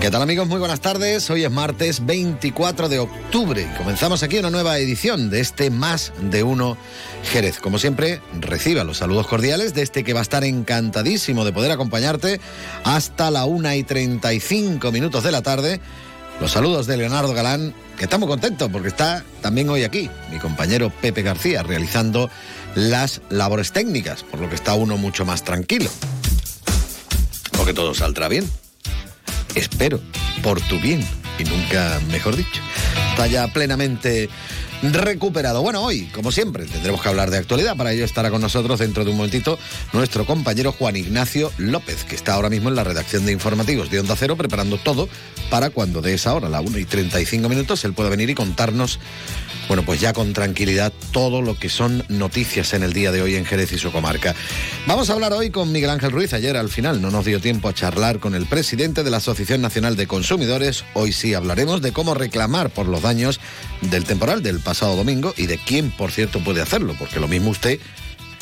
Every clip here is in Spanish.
¿Qué tal amigos? Muy buenas tardes. Hoy es martes 24 de octubre. Comenzamos aquí una nueva edición de este Más de Uno Jerez. Como siempre, reciba los saludos cordiales de este que va a estar encantadísimo de poder acompañarte hasta la 1 y 35 minutos de la tarde. Los saludos de Leonardo Galán, que está muy contento porque está también hoy aquí, mi compañero Pepe García, realizando las labores técnicas, por lo que está uno mucho más tranquilo. Porque todo saldrá bien espero, por tu bien, y nunca mejor dicho. Está ya plenamente recuperado. Bueno, hoy, como siempre, tendremos que hablar de actualidad. Para ello estará con nosotros dentro de un momentito nuestro compañero Juan Ignacio López, que está ahora mismo en la redacción de informativos de Onda Cero, preparando todo para cuando de esa hora, la 1 y 35 minutos, él pueda venir y contarnos bueno, pues ya con tranquilidad todo lo que son noticias en el día de hoy en Jerez y su comarca. Vamos a hablar hoy con Miguel Ángel Ruiz. Ayer al final no nos dio tiempo a charlar con el presidente de la Asociación Nacional de Consumidores. Hoy sí hablaremos de cómo reclamar por los daños del temporal del pasado domingo y de quién, por cierto, puede hacerlo, porque lo mismo usted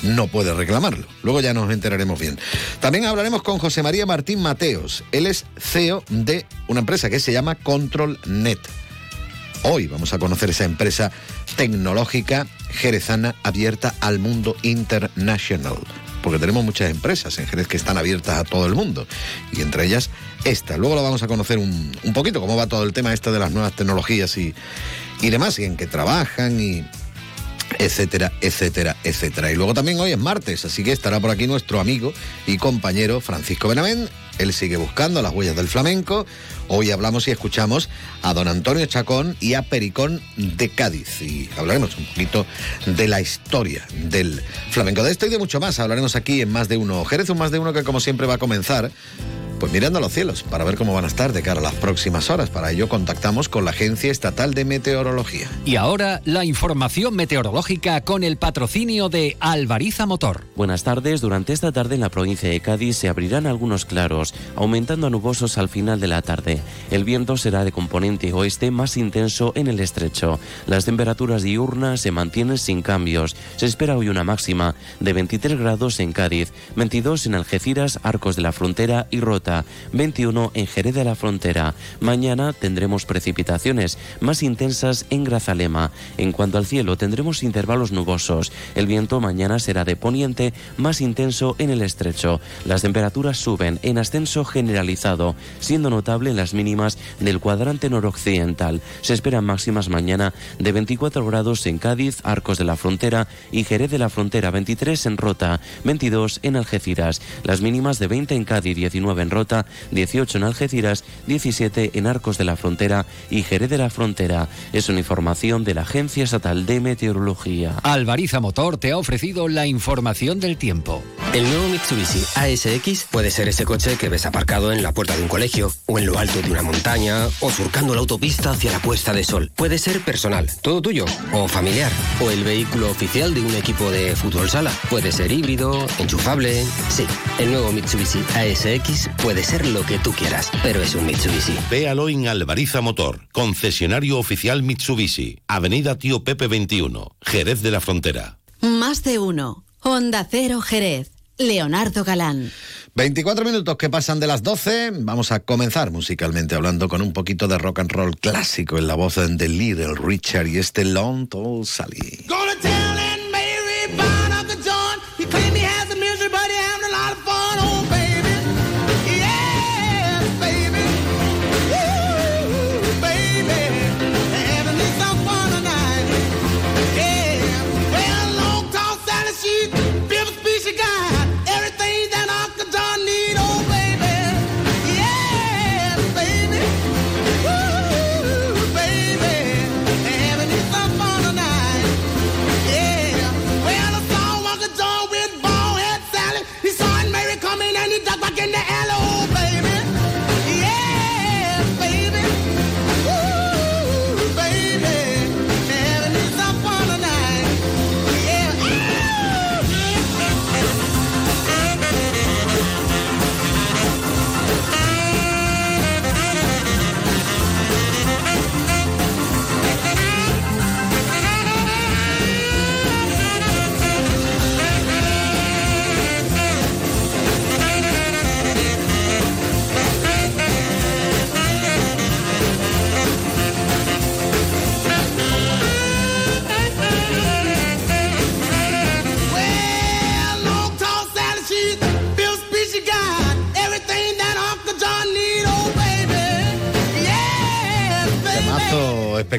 no puede reclamarlo. Luego ya nos enteraremos bien. También hablaremos con José María Martín Mateos. Él es CEO de una empresa que se llama ControlNet. Hoy vamos a conocer esa empresa tecnológica jerezana abierta al mundo internacional. Porque tenemos muchas empresas en Jerez que están abiertas a todo el mundo. Y entre ellas esta. Luego lo vamos a conocer un, poquito, cómo va todo el tema este de las nuevas tecnologías y, y demás, y en qué trabajan y, etcétera, etcétera, etcétera. Y luego también hoy es martes, así que estará por aquí nuestro amigo y compañero Francisco Benavent. Él sigue buscando las huellas del flamenco. Hoy hablamos y escuchamos a don Antonio Chacón y a Pericón de Cádiz. Y hablaremos un poquito de la historia del flamenco. De esto y de mucho más hablaremos aquí en Más de Uno. Jerez, un Más de Uno que como siempre va a comenzar pues mirando a los cielos para ver cómo van a estar de cara a las próximas horas. Para ello contactamos con la Agencia Estatal de Meteorología. Y ahora la información meteorológica con el patrocinio de Alvariza Motor. Buenas tardes. Durante esta tarde en la provincia de Cádiz se abrirán algunos claros, aumentando a nubosos al final de la tarde. El viento será de componente oeste más intenso en el estrecho. Las temperaturas diurnas se mantienen sin cambios. Se espera hoy una máxima de 23 grados en Cádiz, 22 en Algeciras, Arcos de la Frontera y Rota 21 en Jerez de la Frontera. Mañana tendremos precipitaciones más intensas en Grazalema. En cuanto al cielo, tendremos intervalos nubosos. El viento mañana será de poniente más intenso en el estrecho. Las temperaturas suben en ascenso generalizado, siendo notable las mínimas del cuadrante noroccidental. Se esperan máximas mañana de 24 grados en Cádiz, Arcos de la Frontera y Jerez de la Frontera, 23 en Rota, 22 en Algeciras. Las mínimas de 20 en Cádiz, 19 en Rota 18 en Algeciras, 17 en Arcos de la Frontera y Jerez de la Frontera. Es una información de la Agencia Estatal de Meteorología. Alvariza Motor te ha ofrecido la información del tiempo. El nuevo Mitsubishi ASX puede ser ese coche que ves aparcado en la puerta de un colegio, o en lo alto de una montaña, o surcando la autopista hacia la puesta de sol. Puede ser personal, todo tuyo, o familiar, o el vehículo oficial de un equipo de fútbol sala. Puede ser híbrido, enchufable. Sí, el nuevo Mitsubishi ASX puede ser lo que tú quieras, pero es un Mitsubishi. Véalo en Alvariza Motor, concesionario oficial Mitsubishi, Avenida Tío Pepe 21, Jerez de la Frontera. Más de uno. Honda Cero Jerez. Leonardo Galán. 24 minutos que pasan de las 12. Vamos a comenzar musicalmente hablando con un poquito de rock and roll clásico en la voz de Little Richard y este Long Tall Sally.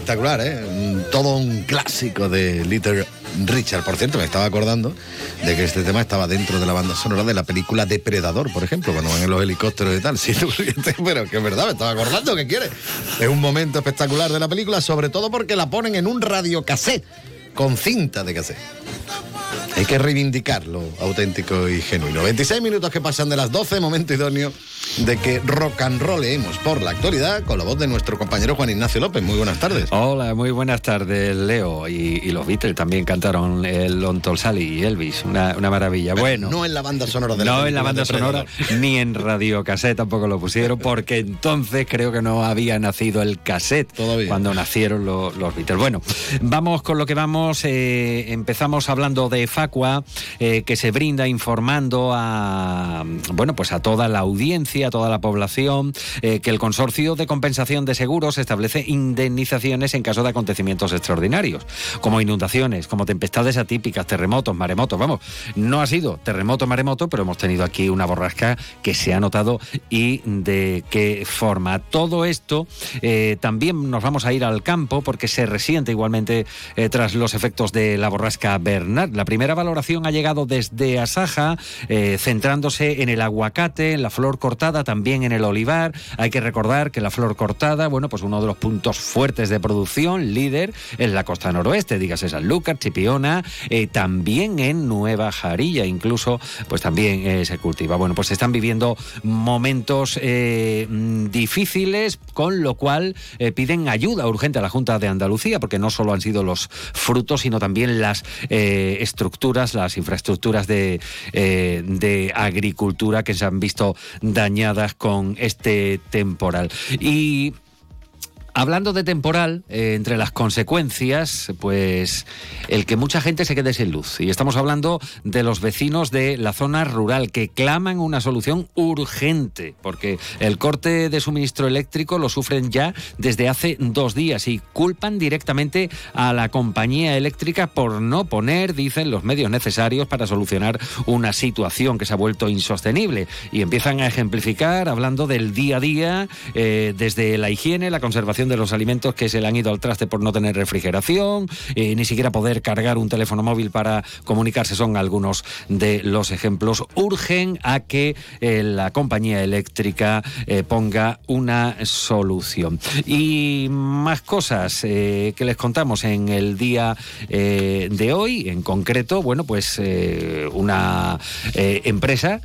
Espectacular, ¿eh? Todo un clásico de Little Richard. Por cierto, me estaba acordando de que este tema estaba dentro de la banda sonora de la película Depredador, por ejemplo, cuando van en los helicópteros y tal. Sí, pero que es verdad, me estaba acordando, ¿qué quiere? Es un momento espectacular de la película, sobre todo porque la ponen en un radiocassette, con cinta de cassette. Hay que reivindicar lo auténtico y genuino. 26 minutos que pasan de las 12, momento idóneo de que rock and rolleemos por la actualidad con la voz de nuestro compañero Juan Ignacio López. Muy buenas tardes. Hola, muy buenas tardes, Leo. Y, los Beatles también cantaron el Don Sally y Elvis. Una, maravilla. bueno. No en la banda sonora de No en la banda sonora, ni en radio cassette tampoco lo pusieron, porque entonces creo que no había nacido el cassette Todavía. cuando nacieron los, Beatles. Bueno, vamos con lo que vamos. Eh, empezamos hablando de Eh, que se brinda informando a bueno, pues a toda la audiencia a toda la población eh, que el Consorcio de Compensación de Seguros establece indemnizaciones en caso de acontecimientos extraordinarios, como inundaciones, como tempestades atípicas, terremotos, maremotos. Vamos, no ha sido terremoto, maremoto, pero hemos tenido aquí una borrasca que se ha notado y de qué forma. Todo esto eh, también nos vamos a ir al campo porque se resiente igualmente tras los efectos de la borrasca Bernard. La primera valoración ha llegado desde Asaja, centrándose en el aguacate, en la flor cortada también en el olivar. Hay que recordar que la flor cortada, bueno, pues uno de los puntos fuertes de producción, líder, es la costa noroeste, dígase Sanlúcar, Chipiona, eh, también en Nueva Jarilla, incluso, pues también eh, se cultiva. Bueno, pues están viviendo momentos eh, difíciles, con lo cual piden ayuda urgente a la Junta de Andalucía, porque no solo han sido los frutos, sino también las estructuras, las infraestructuras de, de agricultura que se han visto dañadas con este temporal. Y Hablando de temporal, eh, entre las consecuencias, pues el que mucha gente se quede sin luz. Y estamos hablando de los vecinos de la zona rural que claman una solución urgente, porque el corte de suministro eléctrico lo sufren ya desde hace dos días y culpan directamente a la compañía eléctrica por no poner, dicen, los medios necesarios para solucionar una situación que se ha vuelto insostenible. Y empiezan a ejemplificar hablando del día a día, eh, desde la higiene, la conservación de los alimentos que se le han ido al traste por no tener refrigeración, eh, ni siquiera poder cargar un teléfono móvil para comunicarse. Son algunos de los ejemplos. Urgen a que eh, la compañía eléctrica eh, ponga una solución. Y más cosas que les contamos en el día de hoy, en concreto, bueno, pues una empresa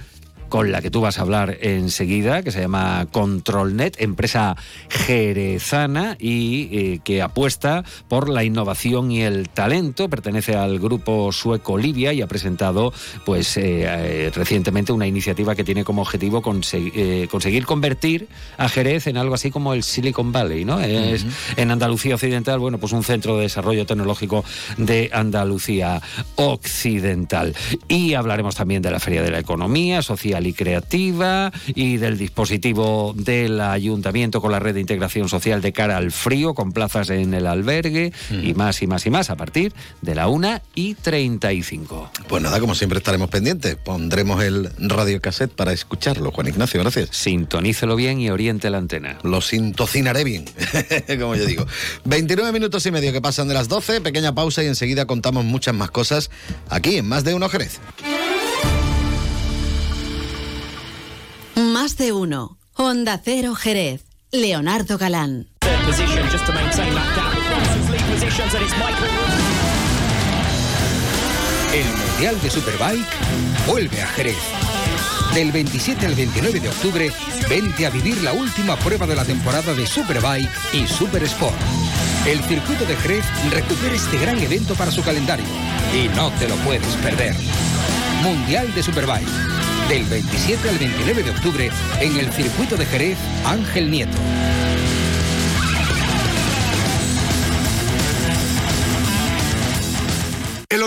con la que tú vas a hablar enseguida, que se llama ControlNet, empresa jerezana y eh, que apuesta por la innovación y el talento. Pertenece al grupo sueco Libia y ha presentado, pues, eh, eh, recientemente una iniciativa que tiene como objetivo conseguir convertir a Jerez en algo así como el Silicon Valley, ¿no? Es en Andalucía Occidental, bueno, pues un centro de desarrollo tecnológico de Andalucía Occidental. Y hablaremos también de la Feria de la Economía Social y creativa y del dispositivo del ayuntamiento con la red de integración social de cara al frío, con plazas en el albergue y más y más y más a partir de la 1 y 35. Pues nada, como siempre estaremos pendientes. Pondremos el radio cassette para escucharlo. Juan Ignacio, gracias. Sintonícelo bien y oriente la antena. Lo sintocinaré bien, como yo digo. 29 minutos y medio que pasan de las 12, pequeña pausa y enseguida contamos muchas más cosas aquí en Más de Uno Jerez. Más de uno. Honda Cero Jerez. Leonardo Galán. El Mundial de Superbike vuelve a Jerez. Del 27 al 29 de octubre, vente a vivir la última prueba de la temporada de Superbike y Super Sport. El circuito de Jerez recupera este gran evento para su calendario y no te lo puedes perder. Mundial de Superbike del 27 al 29 de octubre en el circuito de Jerez Ángel Nieto.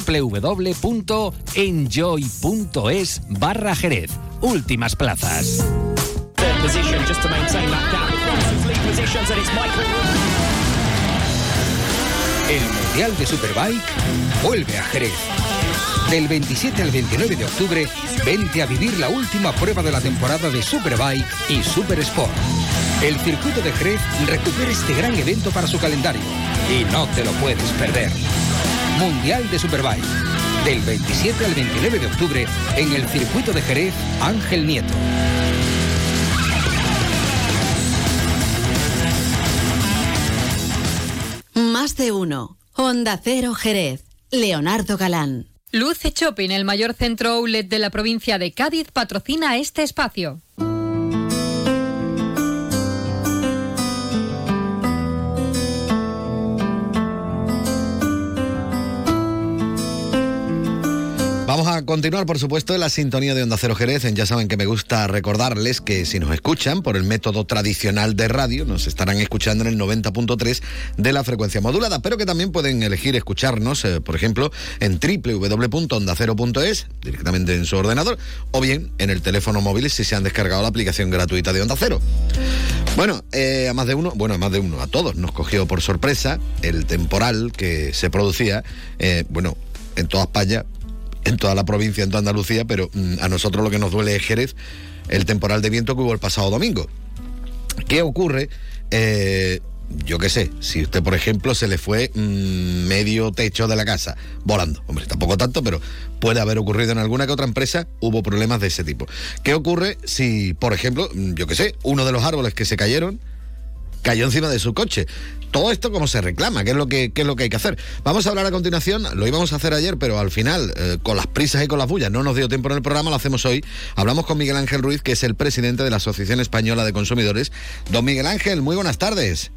www.enjoy.es barra Jerez. Últimas plazas. El Mundial de Superbike vuelve a Jerez. Del 27 al 29 de octubre, vente a vivir la última prueba de la temporada de Superbike y Super Sport. El circuito de Jerez recupera este gran evento para su calendario y no te lo puedes perder. Mundial de Superbike. Del 27 al 29 de octubre en el circuito de Jerez Ángel Nieto. Más de uno. Honda Cero Jerez. Leonardo Galán. Luce Shopping, el mayor centro outlet de la provincia de Cádiz, patrocina este espacio. Continuar, por supuesto, en la sintonía de Onda Cero Jerez. Ya saben que me gusta recordarles que si nos escuchan por el método tradicional de radio, nos estarán escuchando en el 90.3 de la frecuencia modulada, pero que también pueden elegir escucharnos, eh, por ejemplo, en www.ondacero.es, directamente en su ordenador, o bien en el teléfono móvil si se han descargado la aplicación gratuita de Onda Cero. Bueno, eh, a más de uno, bueno, a más de uno, a todos nos cogió por sorpresa el temporal que se producía, eh, bueno, en toda España, en toda la provincia, en toda Andalucía, pero mm, a nosotros lo que nos duele es Jerez, el temporal de viento que hubo el pasado domingo. ¿Qué ocurre? Eh, yo qué sé, si usted, por ejemplo, se le fue mm, medio techo de la casa volando, hombre, tampoco tanto, pero puede haber ocurrido en alguna que otra empresa, hubo problemas de ese tipo. ¿Qué ocurre si, por ejemplo, mm, yo qué sé, uno de los árboles que se cayeron, cayó encima de su coche. Todo esto como se reclama, ¿qué es lo que, qué es lo que hay que hacer. Vamos a hablar a continuación, lo íbamos a hacer ayer, pero al final, eh, con las prisas y con las bullas, no nos dio tiempo en el programa, lo hacemos hoy. Hablamos con Miguel Ángel Ruiz, que es el presidente de la Asociación Española de Consumidores. Don Miguel Ángel, muy buenas tardes.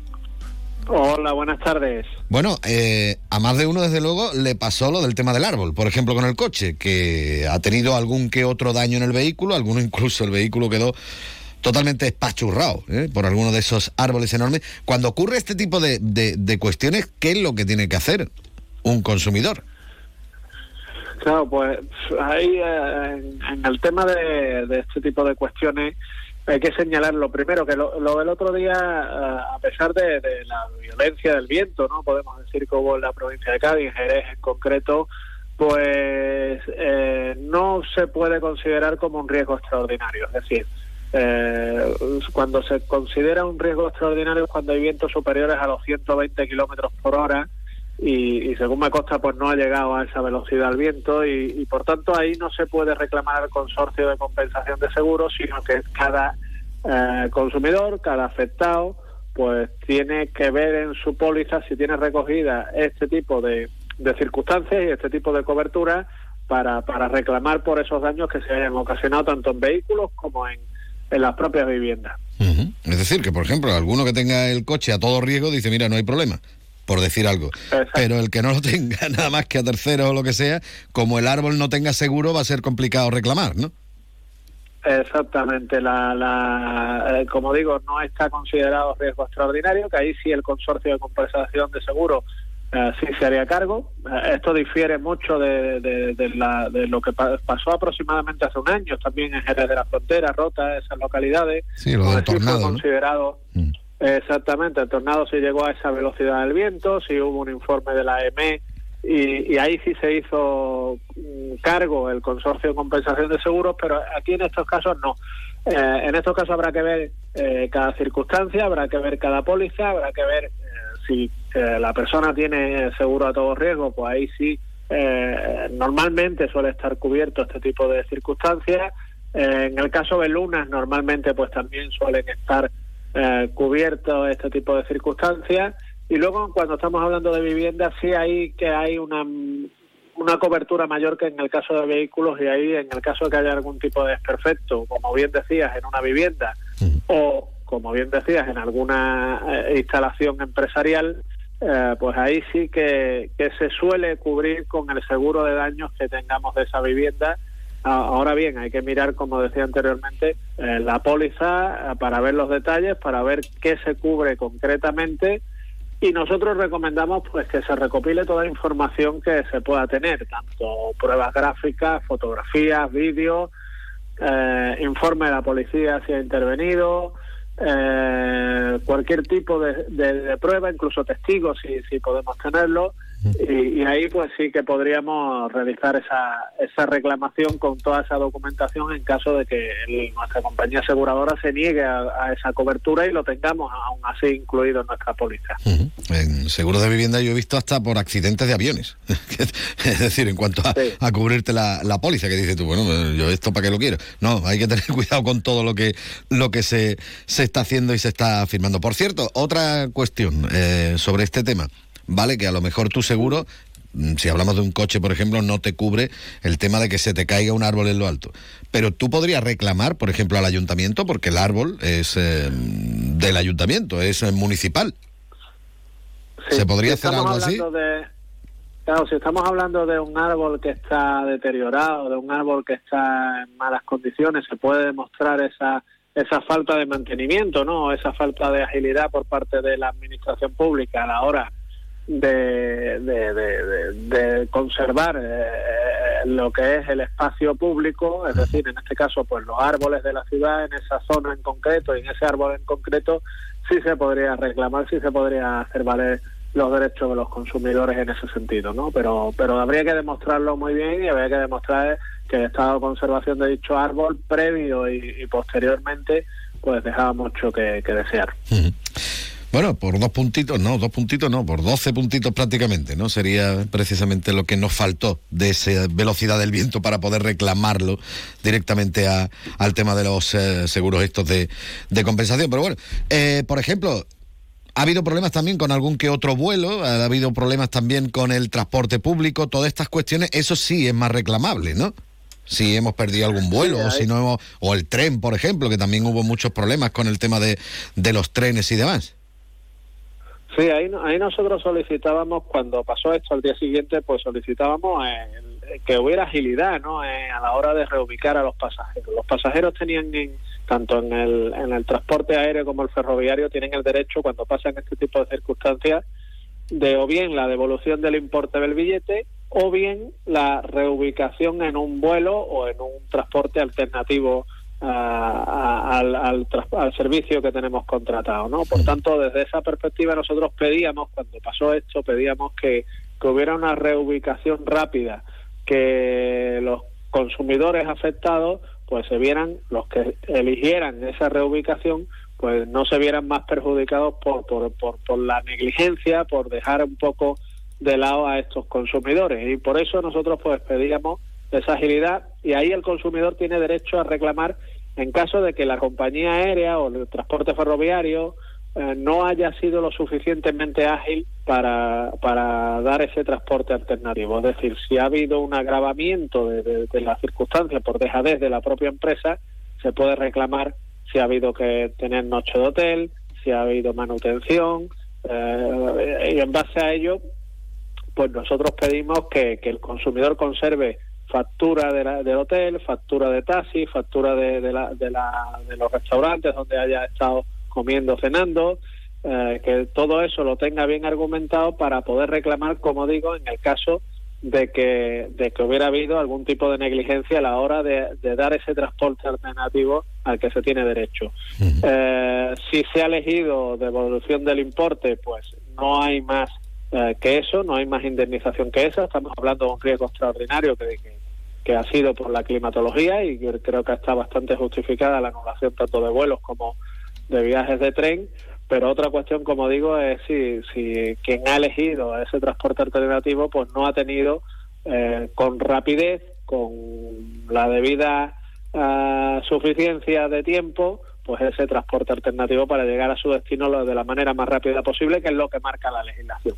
Hola, buenas tardes. Bueno, eh, a más de uno, desde luego, le pasó lo del tema del árbol, por ejemplo, con el coche, que ha tenido algún que otro daño en el vehículo, alguno incluso el vehículo quedó totalmente espachurrado ¿eh? por alguno de esos árboles enormes. Cuando ocurre este tipo de, de, cuestiones, ¿qué es lo que tiene que hacer un consumidor? Claro, pues ahí eh, en, el tema de, este tipo de cuestiones hay que señalar lo primero, que lo, del otro día, eh, a pesar de, la violencia del viento, no podemos decir que hubo en la provincia de Cádiz, Jerez en concreto, pues eh, no se puede considerar como un riesgo extraordinario. Es decir, eh, cuando se considera un riesgo extraordinario es cuando hay vientos superiores a los 120 kilómetros por hora y, y, según me consta pues no ha llegado a esa velocidad el viento y, y, por tanto ahí no se puede reclamar al consorcio de compensación de seguros sino que cada eh, consumidor cada afectado pues tiene que ver en su póliza si tiene recogida este tipo de, de circunstancias y este tipo de cobertura para, para reclamar por esos daños que se hayan ocasionado tanto en vehículos como en, en las propias viviendas. Uh -huh. Es decir, que por ejemplo, alguno que tenga el coche a todo riesgo dice, mira, no hay problema por decir algo. Exacto. Pero el que no lo tenga nada más que a terceros o lo que sea, como el árbol no tenga seguro, va a ser complicado reclamar, ¿no? Exactamente, la, la eh, como digo, no está considerado riesgo extraordinario, que ahí sí el consorcio de compensación de seguro eh, sí se haría cargo. Eh, esto difiere mucho de, de, de, la, de, lo que pa pasó aproximadamente hace un año, también en Jerez de la Frontera, Rota, esas localidades. Sí, lo del tornado. considerado. ¿no? Mm. Exactamente, el tornado sí llegó a esa velocidad del viento, sí hubo un informe de la EME y, y, ahí sí se hizo mm, cargo el consorcio de compensación de seguros, pero aquí en estos casos no. Eh, en estos casos habrá que ver eh, cada circunstancia, habrá que ver cada póliza, habrá que ver si eh, la persona tiene seguro a todo riesgo, pues ahí sí eh, normalmente suele estar cubierto este tipo de circunstancias. Eh, en el caso de lunas normalmente pues también suelen estar eh, cubiertos este tipo de circunstancias y luego cuando estamos hablando de viviendas sí hay que hay una una cobertura mayor que en el caso de vehículos y ahí en el caso de que haya algún tipo de desperfecto, como bien decías, en una vivienda o como bien decías, en alguna eh, instalación empresarial, eh, pues ahí sí que, que se suele cubrir con el seguro de daños que tengamos de esa vivienda. Ahora bien, hay que mirar, como decía anteriormente, eh, la póliza para ver los detalles, para ver qué se cubre concretamente. Y nosotros recomendamos pues que se recopile toda la información que se pueda tener, tanto pruebas gráficas, fotografías, vídeos, eh, informe de la policía si ha intervenido, eh, cualquier tipo de, prueba, incluso testigos si, si podemos tenerlo. Y, ahí pues sí que podríamos realizar esa, esa reclamación con toda esa documentación en caso de que nuestra compañía aseguradora se niegue a, esa cobertura y lo tengamos aún así incluido en nuestra póliza. En seguro de vivienda yo he visto hasta por accidentes de aviones. es decir, en cuanto a, cubrirte la, la, póliza, que dices tú, bueno, yo esto para qué lo quiero. No, hay que tener cuidado con todo lo que, lo que se, se está haciendo y se está firmando. Por cierto, otra cuestión eh, sobre este tema. Vale, que a lo mejor tu seguro mm, si hablamos de un coche, por ejemplo, no te cubre el tema de que se te caiga un árbol en lo alto. Pero tú podrías reclamar, por ejemplo, al ayuntamiento, porque el árbol es eh, del ayuntamiento, es eh, municipal. ¿Se podría hacer algo así? claro, si estamos hablando de un árbol que está deteriorado, de un árbol que está en malas condiciones, se puede demostrar esa esa falta de mantenimiento, ¿no? Esa falta de agilidad por parte de la administración pública a la hora de, de, conservar eh, lo que es el espacio público, es decir, en este caso, pues los árboles de la ciudad en esa zona en concreto y en ese árbol en concreto, sí se podría reclamar, sí se podría hacer valer los derechos de los consumidores en ese sentido, ¿no? Pero, pero habría que demostrarlo muy bien y habría que demostrar que el estado de conservación de dicho árbol previo y, posteriormente pues dejaba mucho que, desear. Bueno, por dos puntitos, no, dos puntitos no, por doce puntitos prácticamente, ¿no? Sería precisamente lo que nos faltó de esa velocidad del viento para poder reclamarlo directamente a, al tema de los eh, seguros estos de, de, compensación. Pero bueno, eh, por ejemplo, ha habido problemas también con algún que otro vuelo, ha habido problemas también con el transporte público, todas estas cuestiones, eso sí es más reclamable, ¿no? si hemos perdido algún vuelo o si no hemos, o el tren, por ejemplo, que también hubo muchos problemas con el tema de, de los trenes y demás. Sí, ahí, nosotros solicitábamos, cuando pasó esto al día siguiente, pues solicitábamos eh, que hubiera agilidad ¿no? Eh, a la hora de reubicar a los pasajeros. Los pasajeros tenían, tanto en el, en el transporte aéreo como el ferroviario, tienen el derecho, cuando pasan este tipo de circunstancias, de o bien la devolución del importe del billete o bien la reubicación en un vuelo o en un transporte alternativo al, al, servicio que tenemos contratado, ¿no? Por tanto, desde esa perspectiva nosotros pedíamos, cuando pasó esto, pedíamos que, que hubiera una reubicación rápida, que los consumidores afectados pues se vieran, los que eligieran esa reubicación, pues no se vieran más perjudicados por, por, por, por la negligencia, por dejar un poco de lado a estos consumidores. Y por eso nosotros pues pedíamos esa agilidad y ahí el consumidor tiene derecho a reclamar en caso de que la compañía aérea o el transporte ferroviario eh, no haya sido lo suficientemente ágil para, para dar ese transporte alternativo. Es decir, si ha habido un agravamiento de, de, las circunstancias por dejadez de la propia empresa, se puede reclamar si ha habido que tener noche de hotel, si ha habido manutención, eh, y en base a ello, pues nosotros pedimos que, que el consumidor conserve factura de la, del hotel, factura de taxi, factura de, de, la, de, la, de los restaurantes donde haya estado comiendo, cenando, eh, que todo eso lo tenga bien argumentado para poder reclamar, como digo, en el caso de que, de que hubiera habido algún tipo de negligencia a la hora de, dar ese transporte alternativo al que se tiene derecho. Eh, si se ha elegido devolución del importe, pues no hay más eh, que eso, no hay más indemnización que esa. Estamos hablando de un riesgo extraordinario que, que, ha sido por la climatología y creo que está bastante justificada la anulación tanto de vuelos como de viajes de tren. Pero otra cuestión, como digo, es si, si quien ha elegido ese transporte alternativo pues no ha tenido eh, con rapidez, con la debida uh, suficiencia de tiempo, pues ese transporte alternativo para llegar a su destino de la manera más rápida posible, que es lo que marca la legislación.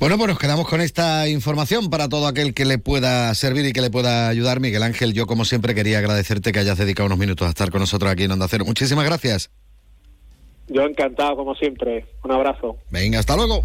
Bueno, pues nos quedamos con esta información para todo aquel que le pueda servir y que le pueda ayudar. Miguel Ángel, yo como siempre quería agradecerte que hayas dedicado unos minutos a estar con nosotros aquí en Onda Cero. Muchísimas gracias. Yo encantado, como siempre. Un abrazo. Venga, hasta luego.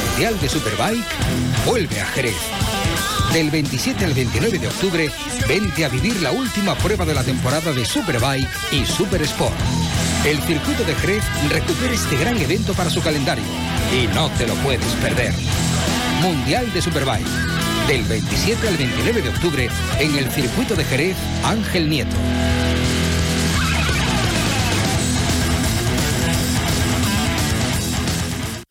Mundial de Superbike vuelve a Jerez. Del 27 al 29 de octubre, vente a vivir la última prueba de la temporada de Superbike y Super Sport. El circuito de Jerez recupera este gran evento para su calendario y no te lo puedes perder. Mundial de Superbike. Del 27 al 29 de octubre en el circuito de Jerez Ángel Nieto.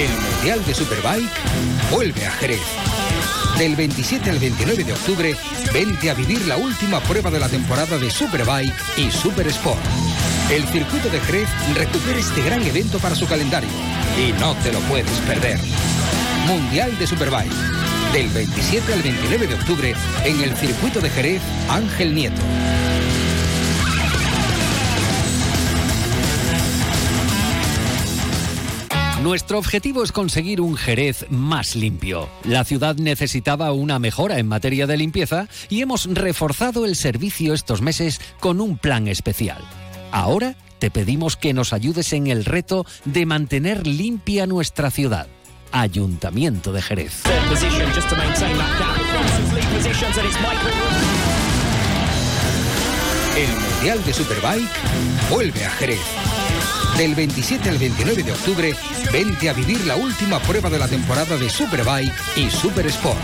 El Mundial de Superbike vuelve a Jerez. Del 27 al 29 de octubre, vente a vivir la última prueba de la temporada de Superbike y Super Sport. El circuito de Jerez recupera este gran evento para su calendario y no te lo puedes perder. Mundial de Superbike. Del 27 al 29 de octubre en el circuito de Jerez Ángel Nieto. Nuestro objetivo es conseguir un Jerez más limpio. La ciudad necesitaba una mejora en materia de limpieza y hemos reforzado el servicio estos meses con un plan especial. Ahora te pedimos que nos ayudes en el reto de mantener limpia nuestra ciudad. Ayuntamiento de Jerez. El Mundial de Superbike vuelve a Jerez. Del 27 al 29 de octubre, vente a vivir la última prueba de la temporada de Superbike y Super Sport.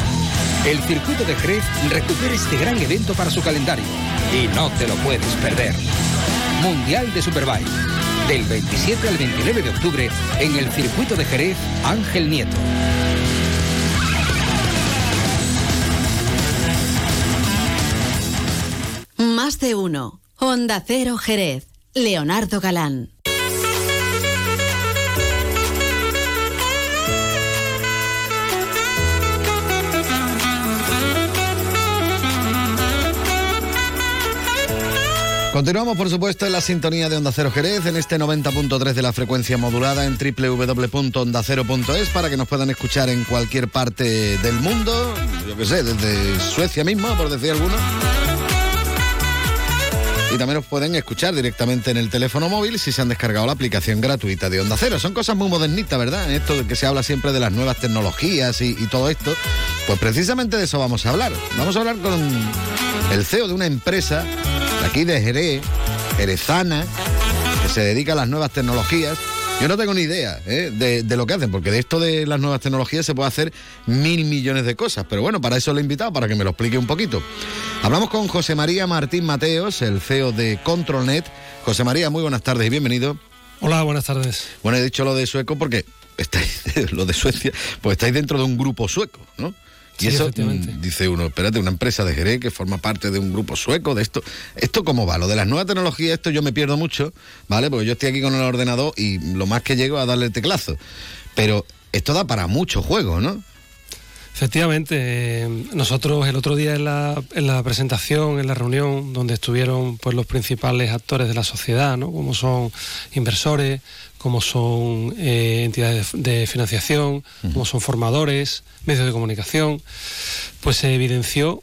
El circuito de Jerez recupera este gran evento para su calendario y no te lo puedes perder. Mundial de Superbike. Del 27 al 29 de octubre en el circuito de Jerez Ángel Nieto. Más de uno. Honda Cero Jerez. Leonardo Galán. Continuamos, por supuesto, en la sintonía de Onda Cero Jerez, en este 90.3 de la frecuencia modulada en www.ondacero.es para que nos puedan escuchar en cualquier parte del mundo, yo que sé, desde Suecia mismo, por decir alguno. Y también nos pueden escuchar directamente en el teléfono móvil si se han descargado la aplicación gratuita de Onda Cero. Son cosas muy modernitas, ¿verdad? Esto de que se habla siempre de las nuevas tecnologías y, todo esto. Pues precisamente de eso vamos a hablar. Vamos a hablar con el CEO de una empresa aquí de Jerez, Jerezana, que se dedica a las nuevas tecnologías. Yo no tengo ni idea ¿eh? de, de, lo que hacen, porque de esto de las nuevas tecnologías se puede hacer mil millones de cosas. Pero bueno, para eso lo he invitado, para que me lo explique un poquito. Hablamos con José María Martín Mateos, el CEO de ControlNet. José María, muy buenas tardes y bienvenido. Hola, buenas tardes. Bueno, he dicho lo de sueco porque estáis, lo de Suecia, pues estáis dentro de un grupo sueco, ¿no? Y Sí, eso mm, dice uno, espérate, una empresa de Jerez que forma parte de un grupo sueco, de esto. ¿Esto cómo va? Lo de las nuevas tecnologías, esto yo me pierdo mucho, ¿vale? Porque yo estoy aquí con el ordenador y lo más que llego es a darle el teclazo. Pero esto da para mucho juego, ¿no? Efectivamente, eh, nosotros el otro día en la, en la presentación, en la reunión, donde estuvieron pues los principales actores de la sociedad, ¿no? como son inversores, como son eh, entidades de, de financiación, como son formadores, medios de comunicación, pues se evidenció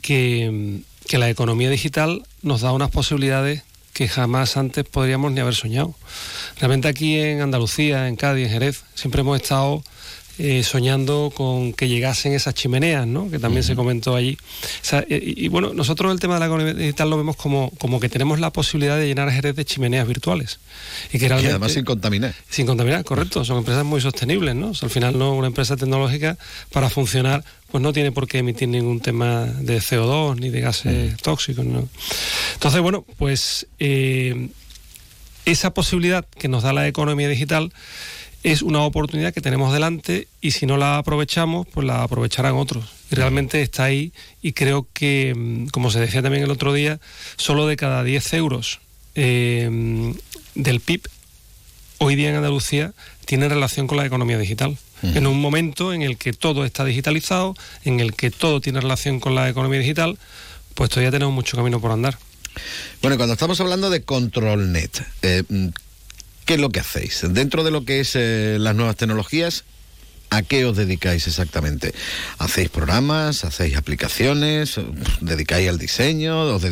que, que la economía digital nos da unas posibilidades que jamás antes podríamos ni haber soñado. Realmente aquí en Andalucía, en Cádiz, en Jerez, siempre hemos estado eh, soñando con que llegasen esas chimeneas, ¿no? que también se comentó allí. y, bueno, nosotros el tema de la economía digital lo vemos como, como que tenemos la posibilidad de llenar Jerez de chimeneas virtuales. Y que además sin contaminar. Sin contaminar, correcto. Son empresas muy sostenibles, ¿no? al final no una empresa tecnológica para funcionar pues no tiene por qué emitir ningún tema de CO2 ni de gases tóxicos. ¿no? Entonces, bueno, pues eh, esa posibilidad que nos da la economía digital es una oportunidad que tenemos delante y si no la aprovechamos, pues la aprovecharán otros. Y realmente está ahí y creo que, mm, como se decía también el otro día, solo de cada 10 euros eh, del PIB hoy día en Andalucía tiene relación con la economía digital. En un momento en el que todo está digitalizado, en el que todo tiene relación con la economía digital, pues todavía tenemos mucho camino por andar. Bueno, cuando estamos hablando de ControlNet, eh, ¿Qué es lo que hacéis? Dentro de lo que es eh, las nuevas tecnologías, ¿a qué os dedicáis exactamente? ¿Hacéis programas? ¿Hacéis aplicaciones? ¿Dedicáis al diseño? ¿Os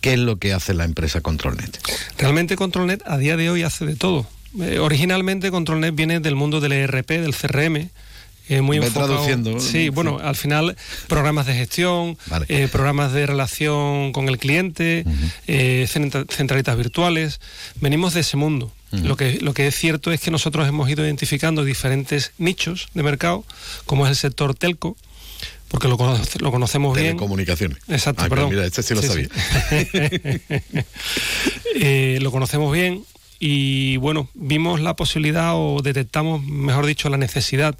¿Qué es lo que hace la empresa ControlNet? Realmente ControlNet a día de hoy hace de todo. Eh, originalmente ControlNet viene del mundo del ERP, del CRM, eh, muy traduciendo. Sí, bueno, al final programas de gestión, eh, programas de relación con el cliente, eh, centralitas virtuales. Venimos de ese mundo. Lo, que, lo que es cierto es que nosotros hemos ido identificando diferentes nichos de mercado, como es el sector telco, porque lo, lo conocemos bien. Telecomunicaciones. Exacto, ah, perdón. Mira, este sí lo sabía. lo conocemos bien y bueno, vimos la posibilidad o detectamos, mejor dicho, la necesidad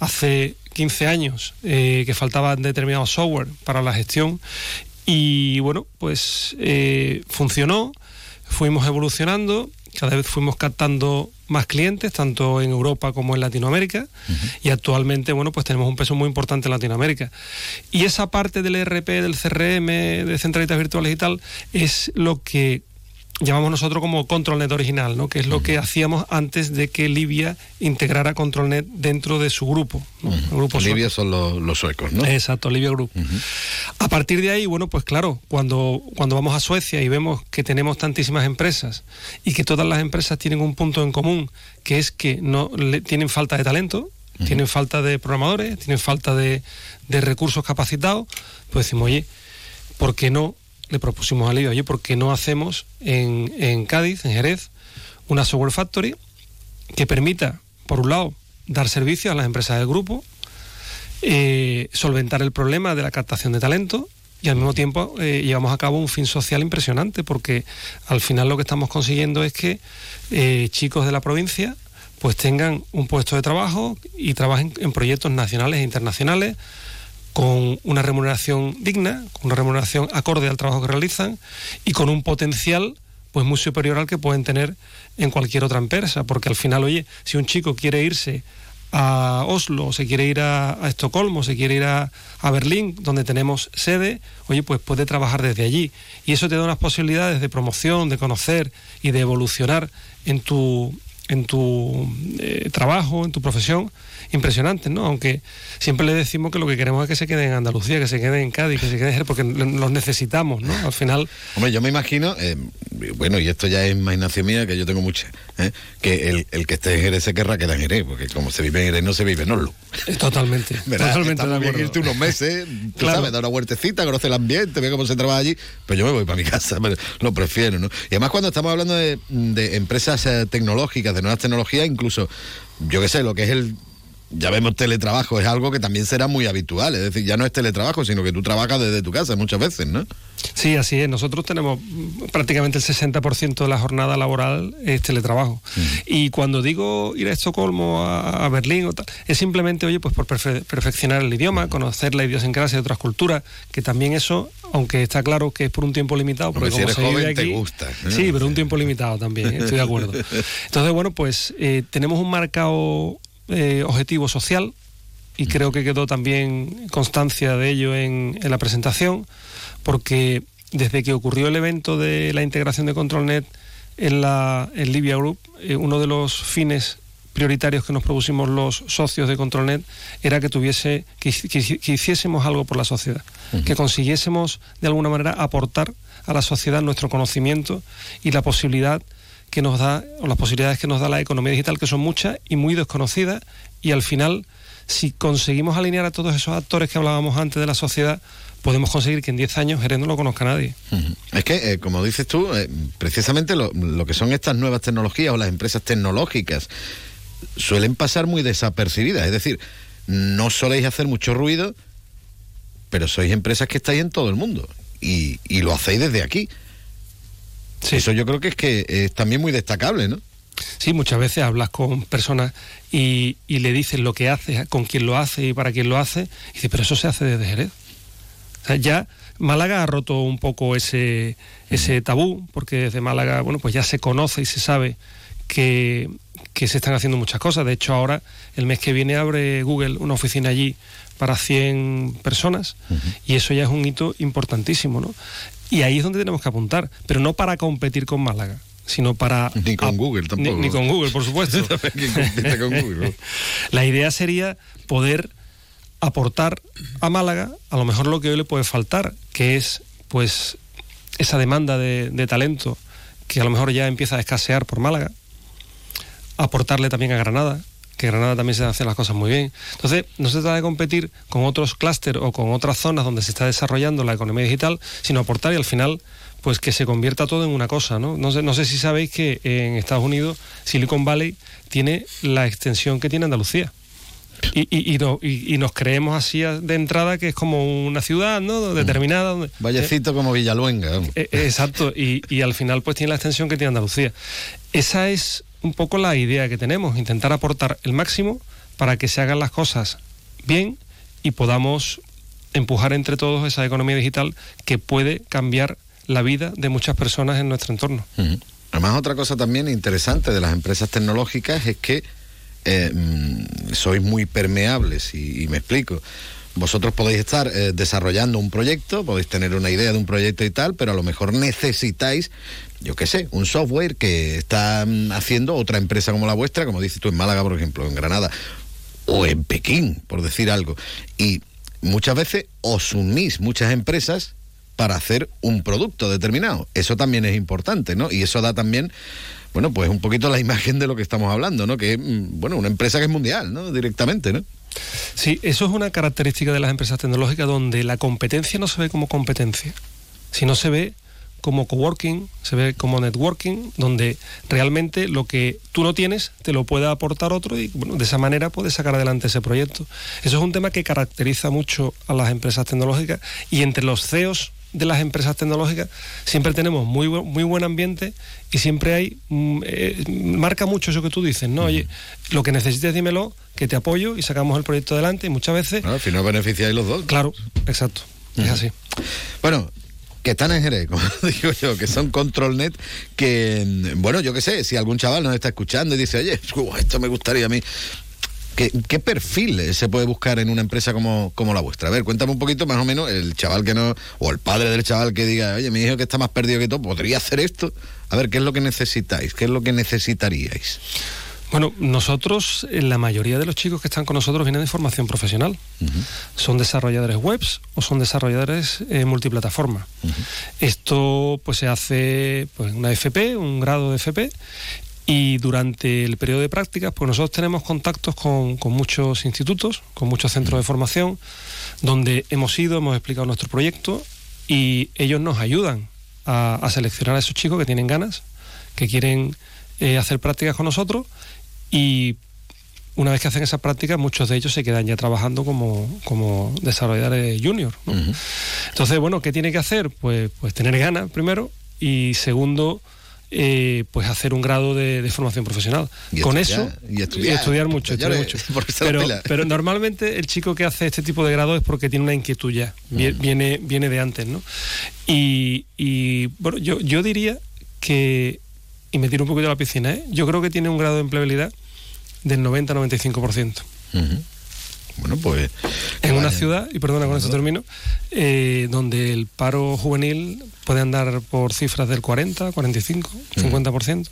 hace 15 años eh, que faltaba determinado software para la gestión y bueno, pues eh, funcionó, fuimos evolucionando, cada vez fuimos captando más clientes, tanto en Europa como en Latinoamérica, y actualmente, bueno, pues tenemos un peso muy importante en Latinoamérica. Y esa parte del ERP, del CRM, de centralitas virtuales y tal, es lo que llamamos nosotros como ControlNet original, ¿no? que es lo que hacíamos antes de que Libia integrara ControlNet dentro de su grupo. grupo Libia son los, suecos, ¿no? Exacto, Libia Group. A partir de ahí, bueno, pues claro, cuando, cuando vamos a Suecia y vemos que tenemos tantísimas empresas y que todas las empresas tienen un punto en común, que es que no tienen falta de talento, tienen falta de programadores, tienen falta de, de recursos capacitados, pues decimos, oye, ¿por qué no le propusimos al IVA, oye, ¿por qué no hacemos en, en Cádiz, en Jerez, una software factory que permita, por un lado, dar servicio a las empresas del grupo, eh, solventar el problema de la captación de talento y al mismo tiempo eh, llevamos a cabo un fin social impresionante porque al final lo que estamos consiguiendo es que eh, chicos de la provincia pues tengan un puesto de trabajo y trabajen en proyectos nacionales e internacionales con una remuneración digna, con una remuneración acorde al trabajo que realizan y con un potencial pues muy superior al que pueden tener en cualquier otra empresa, porque al final, oye, si un chico quiere irse a Oslo, se quiere ir a, Estocolmo, se quiere ir a, a, Berlín, donde tenemos sede, oye, pues puede trabajar desde allí. Y eso te da unas posibilidades de promoción, de conocer y de evolucionar en tu, en tu eh, trabajo, en tu profesión, impresionantes, ¿no? Aunque siempre le decimos que lo que queremos es que se quede en Andalucía, que se quede en Cádiz, que se quede porque los necesitamos, ¿no? Al final... Hombre, yo me imagino, eh, bueno, y esto ya es imaginación mía, que yo tengo mucha, ¿eh? que el, el, que esté en Jerez se querrá quedar en Jerez, porque como se vive en Jerez no se vive en Oslo. Totalmente, totalmente de acuerdo. irte unos meses, tú sabes, dar una huertecita, conocer el ambiente, ver cómo se trabaja allí, pero yo me voy para mi casa, lo prefiero, ¿no? Y además cuando estamos hablando de, de empresas eh, tecnológicas, de nuevas tecnologías, incluso, yo qué sé, lo que es el ya vemos teletrabajo, es algo que también será muy habitual, es decir, ya no es teletrabajo, sino que tú trabajas desde tu casa muchas veces, ¿no? Sí, así es. Nosotros tenemos prácticamente el 60% de la jornada laboral es teletrabajo. Y cuando digo ir a Estocolmo, a, Berlín o tal, es simplemente, oye, pues por perfeccionar el idioma, conocer la idiosincrasia de otras culturas, que también eso, aunque está claro que es por un tiempo limitado, porque como si eres te gusta. Sí, pero un tiempo limitado también, estoy de acuerdo. Entonces, bueno, pues eh, tenemos un marcado eh, objetivo social y creo que quedó también constancia de ello en, la presentación, porque desde que ocurrió el evento de la integración de ControlNet en la en Libia Group, eh, uno de los fines prioritarios que nos propusimos los socios de Controlnet era que tuviese, que, que hiciésemos algo por la sociedad, que consiguiésemos de alguna manera aportar a la sociedad nuestro conocimiento y la posibilidad que nos da, o las posibilidades que nos da la economía digital, que son muchas y muy desconocidas, y al final, si conseguimos alinear a todos esos actores que hablábamos antes de la sociedad, podemos conseguir que en 10 años Jerez no lo conozca nadie. Es que, eh, como dices tú, eh, precisamente lo, lo, que son estas nuevas tecnologías o las empresas tecnológicas suelen pasar muy desapercibidas. Es decir, no soléis hacer mucho ruido, pero sois empresas que estáis en todo el mundo y, y lo hacéis desde aquí. Eso yo creo que es que es también muy destacable, ¿no? Sí, muchas veces hablas con personas y, y le dices lo que hace, con quién lo hace y para quién lo hace, y dices, pero eso se hace desde Jerez. O sea, ya Málaga ha roto un poco ese, ese tabú, porque desde Málaga, bueno, pues ya se conoce y se sabe que, que se están haciendo muchas cosas. De hecho, ahora, el mes que viene, abre Google una oficina allí para 100 personas, uh -huh. y eso ya es un hito importantísimo, ¿no? Y ahí es donde tenemos que apuntar, pero no para competir con Málaga, sino para... Ni con Google tampoco. Ni, ni, con Google, por supuesto. con Google. La idea sería poder aportar a Málaga a lo mejor lo que hoy le puede faltar, que es pues esa demanda de, de talento que a lo mejor ya empieza a escasear por Málaga, aportarle también a Granada, que Granada también se hacen las cosas muy bien. Entonces, no se trata de competir con otros clústeres o con otras zonas donde se está desarrollando la economía digital, sino aportar y al final, pues que se convierta todo en una cosa, ¿no? No sé, no sé si sabéis que en Estados Unidos Silicon Valley tiene la extensión que tiene Andalucía. Y, y, y, no, y, nos creemos así de entrada que es como una ciudad ¿no? determinada. Donde, Vallecito eh, como Villaluenga. Eh, exacto, y, al final pues tiene la extensión que tiene Andalucía. Esa es un poco la idea que tenemos, intentar aportar el máximo para que se hagan las cosas bien y podamos empujar entre todos esa economía digital que puede cambiar la vida de muchas personas en nuestro entorno. Además, otra cosa también interesante de las empresas tecnológicas es que eh, sois muy permeables y, me explico. Vosotros podéis estar eh, desarrollando un proyecto, podéis tener una idea de un proyecto y tal, pero a lo mejor necesitáis, yo qué sé, un software que está mm, haciendo otra empresa como la vuestra, como dices tú en Málaga, por ejemplo, en Granada, o en Pekín, por decir algo. Y muchas veces os unís muchas empresas para hacer un producto determinado. Eso también es importante, ¿no? Y eso da también bueno, pues un poquito la imagen de lo que estamos hablando, ¿no? Que es, bueno, una empresa que es mundial, ¿no? Directamente, ¿no? Sí, eso es una característica de las empresas tecnológicas donde la competencia no se ve como competencia, sino se ve como coworking, se ve como networking, donde realmente lo que tú no tienes te lo puede aportar otro y bueno, de esa manera puedes sacar adelante ese proyecto. Eso es un tema que caracteriza mucho a las empresas tecnológicas y entre los CEOs de las empresas tecnológicas siempre tenemos muy muy buen ambiente y siempre hay eh, marca mucho eso que tú dices no oye lo que necesites dímelo que te apoyo y sacamos el proyecto adelante y muchas veces no, al final beneficiáis los dos claro exacto uh -huh. es así bueno que están en Jerez, como digo yo, que son ControlNet, que, bueno, yo qué sé, si algún chaval nos está escuchando y dice, oye, esto me gustaría a mí, ¿Qué, ¿Qué, perfil se puede buscar en una empresa como, como la vuestra? A ver, cuéntame un poquito más o menos el chaval que no, o el padre del chaval que diga, oye, mi hijo que está más perdido que todo, ¿podría hacer esto? A ver, ¿qué es lo que necesitáis? ¿Qué es lo que necesitaríais? Bueno, nosotros, la mayoría de los chicos que están con nosotros vienen de formación profesional. Uh -huh. Son desarrolladores webs o son desarrolladores eh, multiplataforma. Uh -huh. Esto pues se hace pues, una FP, un grado de FP, y durante el periodo de prácticas, pues nosotros tenemos contactos con, con, muchos institutos, con muchos centros de formación, donde hemos ido, hemos explicado nuestro proyecto y ellos nos ayudan a, a seleccionar a esos chicos que tienen ganas, que quieren eh, hacer prácticas con nosotros y una vez que hacen esas prácticas, muchos de ellos se quedan ya trabajando como, como desarrolladores junior. ¿no? Uh -huh. Entonces, bueno, ¿qué tiene que hacer? Pues, pues tener ganas primero y segundo, eh, pues hacer un grado de, de formación profesional. Y Con estudiar, eso, y estudiar, estudiar mucho, estudiar mucho. Pero, pero, normalmente el chico que hace este tipo de grado es porque tiene una inquietud ya, viene, viene de antes, ¿no? Y, y bueno, yo, yo diría que, y me tiro un poquito a la piscina, ¿eh? yo creo que tiene un grado de empleabilidad del 90-95%. Uh -huh. Bueno, pues. En una ciudad, y perdona con esto termino, eh, donde el paro juvenil puede andar por cifras del 40, 45, 50%.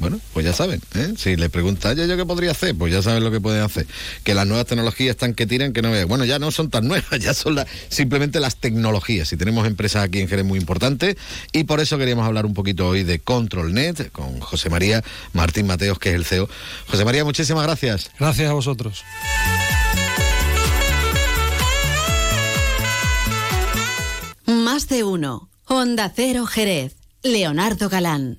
Bueno, pues ya saben, ¿eh? si les preguntan, ¿yo, yo qué podría hacer? Pues ya saben lo que pueden hacer. Que las nuevas tecnologías están que tiran, que no vean. Bueno, ya no son tan nuevas, ya son simplemente las tecnologías. Y tenemos empresas aquí en Jerez muy importantes y por eso queríamos hablar un poquito hoy de ControlNet con José María Martín Mateos, que es el CEO. José María, muchísimas gracias. Gracias a vosotros. Más de uno. Honda Cero Jerez. Leonardo Galán.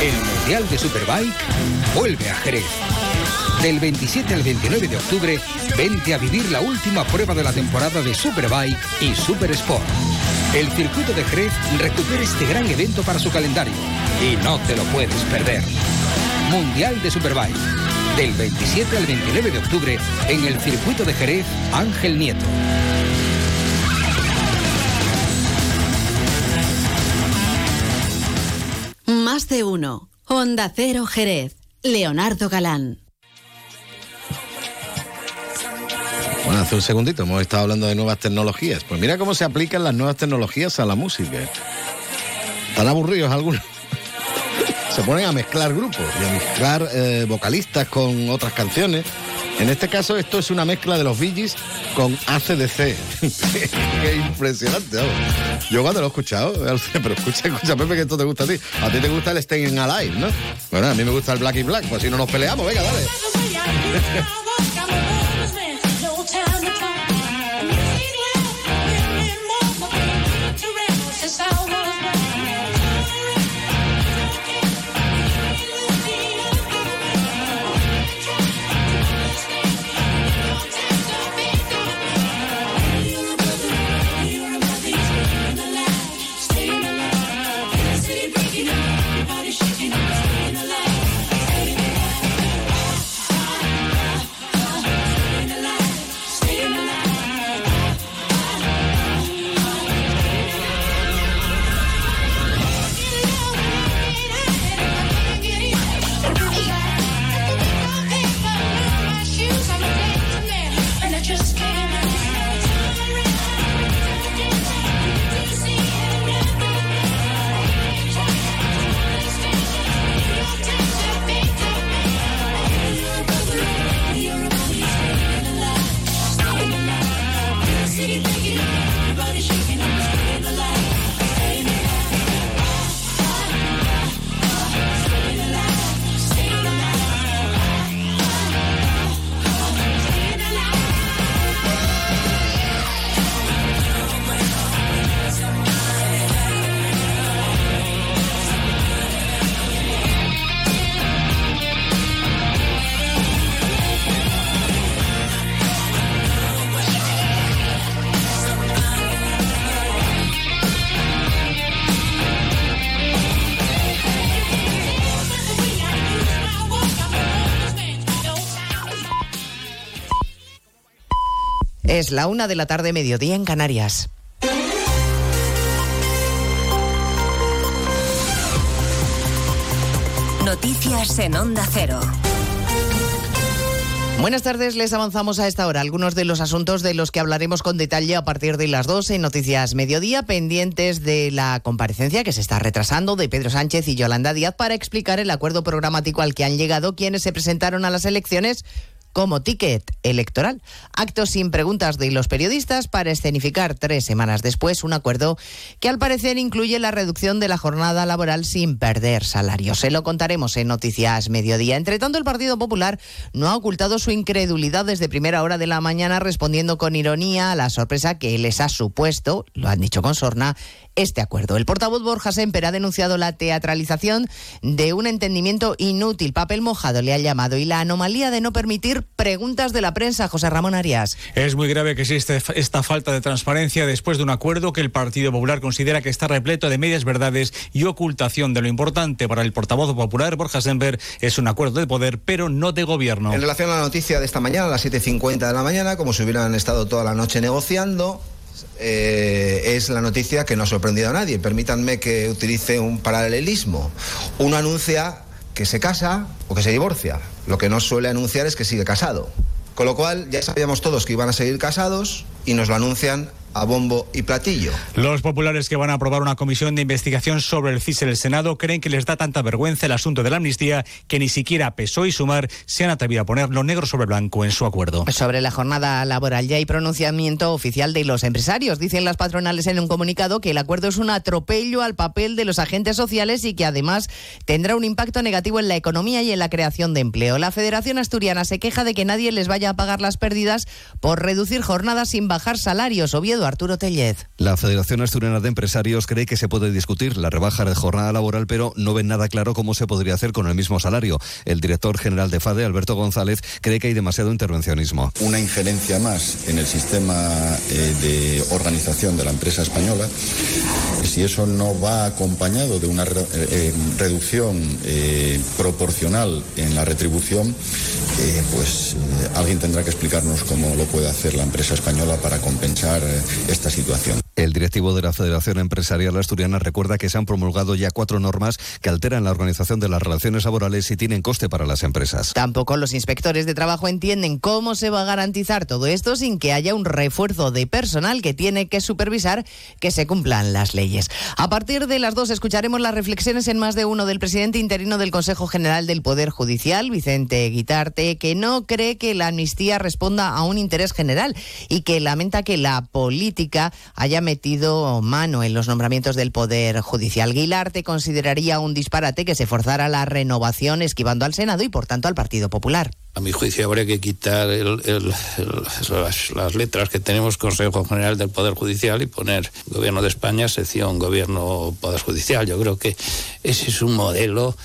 El Mundial de Superbike vuelve a Jerez. Del 27 al 29 de octubre, vente a vivir la última prueba de la temporada de Superbike y Super Sport. El circuito de Jerez recupera este gran evento para su calendario y no te lo puedes perder. Mundial de Superbike. Del 27 al 29 de octubre en el circuito de Jerez Ángel Nieto. Más de uno. Honda Cero Jerez. Leonardo Galán. Bueno, hace un segundito hemos estado hablando de nuevas tecnologías. Pues mira cómo se aplican las nuevas tecnologías a la música. Están aburridos algunos. Se ponen a mezclar grupos y a mezclar eh, vocalistas con otras canciones. En este caso, esto es una mezcla de los Bee con ACDC. Qué impresionante, vamos. Yo cuando lo he escuchado, pero escucha, escucha, Pepe, que esto te gusta a ti. A ti te gusta el Staying Alive, ¿no? Bueno, a mí me gusta el Black y Black, pues si no nos peleamos, venga, dale. Es la una de la tarde, mediodía en Canarias. Noticias en Onda Cero. Buenas tardes, les avanzamos a esta hora algunos de los asuntos de los que hablaremos con detalle a partir de las 12 en Noticias Mediodía, pendientes de la comparecencia que se está retrasando de Pedro Sánchez y Yolanda Díaz para explicar el acuerdo programático al que han llegado quienes se presentaron a las elecciones como ticket electoral. Actos sin preguntas de los periodistas para escenificar tres semanas después un acuerdo que al parecer incluye la reducción de la jornada laboral sin perder salario. Se lo contaremos en Noticias Mediodía. Entre tanto, el Partido Popular no ha ocultado su incredulidad desde primera hora de la mañana respondiendo con ironía a la sorpresa que les ha supuesto, lo han dicho con sorna, este acuerdo. El portavoz Borja Semper ha denunciado la teatralización de un entendimiento inútil, papel mojado le ha llamado, y la anomalía de no permitir preguntas de la prensa. José Ramón Arias. Es muy grave que existe esta falta de transparencia después de un acuerdo que el Partido Popular considera que está repleto de medias verdades y ocultación de lo importante para el portavoz popular Borja Semper es un acuerdo de poder, pero no de gobierno. En relación a la noticia de esta mañana, a las 7.50 de la mañana, como si hubieran estado toda la noche negociando, eh, es la noticia que no ha sorprendido a nadie. Permítanme que utilice un paralelismo. Uno anuncia que se casa o que se divorcia. Lo que no suele anunciar es que sigue casado. Con lo cual ya sabíamos todos que iban a seguir casados y nos lo anuncian a bombo y platillo. Los populares que van a aprobar una comisión de investigación sobre el CIS en el Senado creen que les da tanta vergüenza el asunto de la amnistía que ni siquiera PSOE y Sumar se han atrevido a ponerlo negro sobre blanco en su acuerdo. Sobre la jornada laboral ya hay pronunciamiento oficial de los empresarios. Dicen las patronales en un comunicado que el acuerdo es un atropello al papel de los agentes sociales y que además tendrá un impacto negativo en la economía y en la creación de empleo. La Federación Asturiana se queja de que nadie les vaya a pagar las pérdidas por reducir jornadas sin bajar salarios. Oviedo Arturo Tellez. La Federación Asturiana de Empresarios cree que se puede discutir la rebaja de jornada laboral, pero no ven nada claro cómo se podría hacer con el mismo salario. El director general de FADE, Alberto González, cree que hay demasiado intervencionismo. Una injerencia más en el sistema eh, de organización de la empresa española, si eso no va acompañado de una eh, eh, reducción proporcional en la retribución, pues alguien tendrá que explicarnos cómo lo puede hacer la empresa española para compensar esta situación. El directivo de la Federación Empresarial Asturiana recuerda que se han promulgado ya cuatro normas que alteran la organización de las relaciones laborales y tienen coste para las empresas. Tampoco los inspectores de trabajo entienden cómo se va a garantizar todo esto sin que haya un refuerzo de personal que tiene que supervisar que se cumplan las leyes. A partir de las dos escucharemos las reflexiones en más de uno del presidente interino del Consejo General del Poder Judicial, Vicente Guitarte, que no cree que la amnistía responda a un interés general y que lamenta que la política haya metido mano en los nombramientos del Poder Judicial. Guilarte consideraría un disparate que se forzara la renovación esquivando al Senado y, por tanto, al Partido Popular. A mi juicio habría que quitar las, letras que tenemos Consejo General del Poder Judicial y poner Gobierno de España, sección Gobierno Poder Judicial. Yo creo que ese es un modelo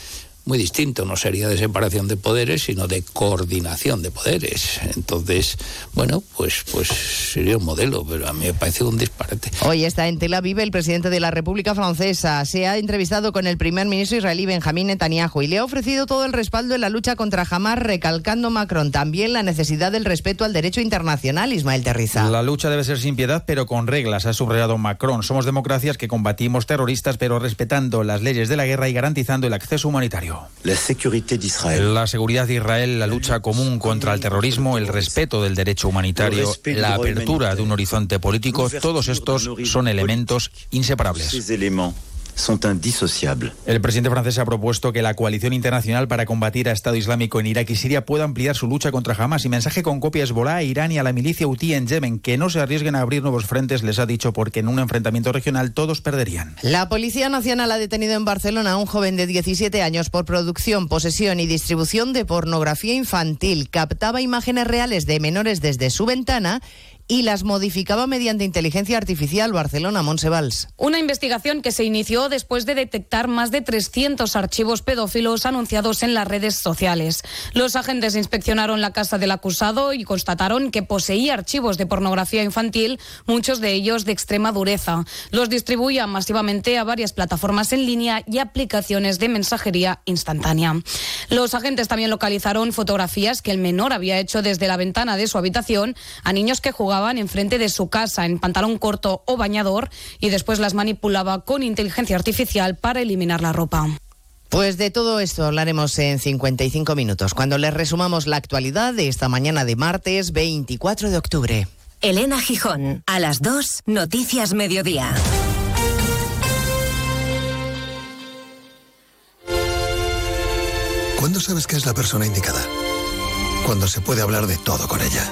muy distinto, no sería de separación de poderes, sino de coordinación de poderes. Entonces, bueno, pues, pues sería un modelo, pero a mí me parece un disparate. Hoy está en Tel Aviv el presidente de la República Francesa. Se ha entrevistado con el primer ministro israelí Benjamín Netanyahu y le ha ofrecido todo el respaldo en la lucha contra Hamas, recalcando Macron también la necesidad del respeto al derecho internacional, Ismael Terriza. La lucha debe ser sin piedad, pero con reglas, ha subrayado Macron. Somos democracias que combatimos terroristas, pero respetando las leyes de la guerra y garantizando el acceso humanitario. La, la seguridad de Israel, la lucha común contra el terrorismo, el respeto del derecho humanitario, la apertura de un horizonte político, todos estos son elementos inseparables son indisociables. El presidente francés ha propuesto que la coalición internacional para combatir a Estado Islámico en Irak y Siria pueda ampliar su lucha contra Hamas y mensaje con copia Hezbollah a Irán y a la milicia Houthi en Yemen que no se arriesguen a abrir nuevos frentes, les ha dicho, porque en un enfrentamiento regional todos perderían. La Policía Nacional ha detenido en Barcelona a un joven de 17 años por producción, posesión y distribución de pornografía infantil. Captaba imágenes reales de menores desde su ventana y las modificaba mediante inteligencia artificial Barcelona Monsevals. Una investigación que se inició después de detectar más de 300 archivos pedófilos anunciados en las redes sociales. Los agentes inspeccionaron la casa del acusado y constataron que poseía archivos de pornografía infantil, muchos de ellos de extrema dureza. Los distribuía masivamente a varias plataformas en línea y aplicaciones de mensajería instantánea. Los agentes también localizaron fotografías que el menor había hecho desde la ventana de su habitación a niños que jugaban enfrente de su casa en pantalón corto o bañador y después las manipulaba con inteligencia artificial para eliminar la ropa. Pues de todo esto hablaremos en 55 minutos, cuando les resumamos la actualidad de esta mañana de martes 24 de octubre. Elena Gijón, a las 2, Noticias Mediodía. ¿Cuándo sabes que es la persona indicada? Cuando se puede hablar de todo con ella.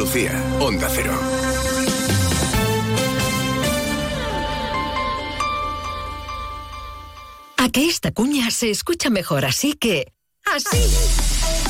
Andalucía, Onda Cero. A que esta cuña se escucha mejor así que... Así.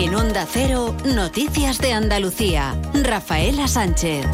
En Onda Cero, Noticias de Andalucía. Rafaela Sánchez.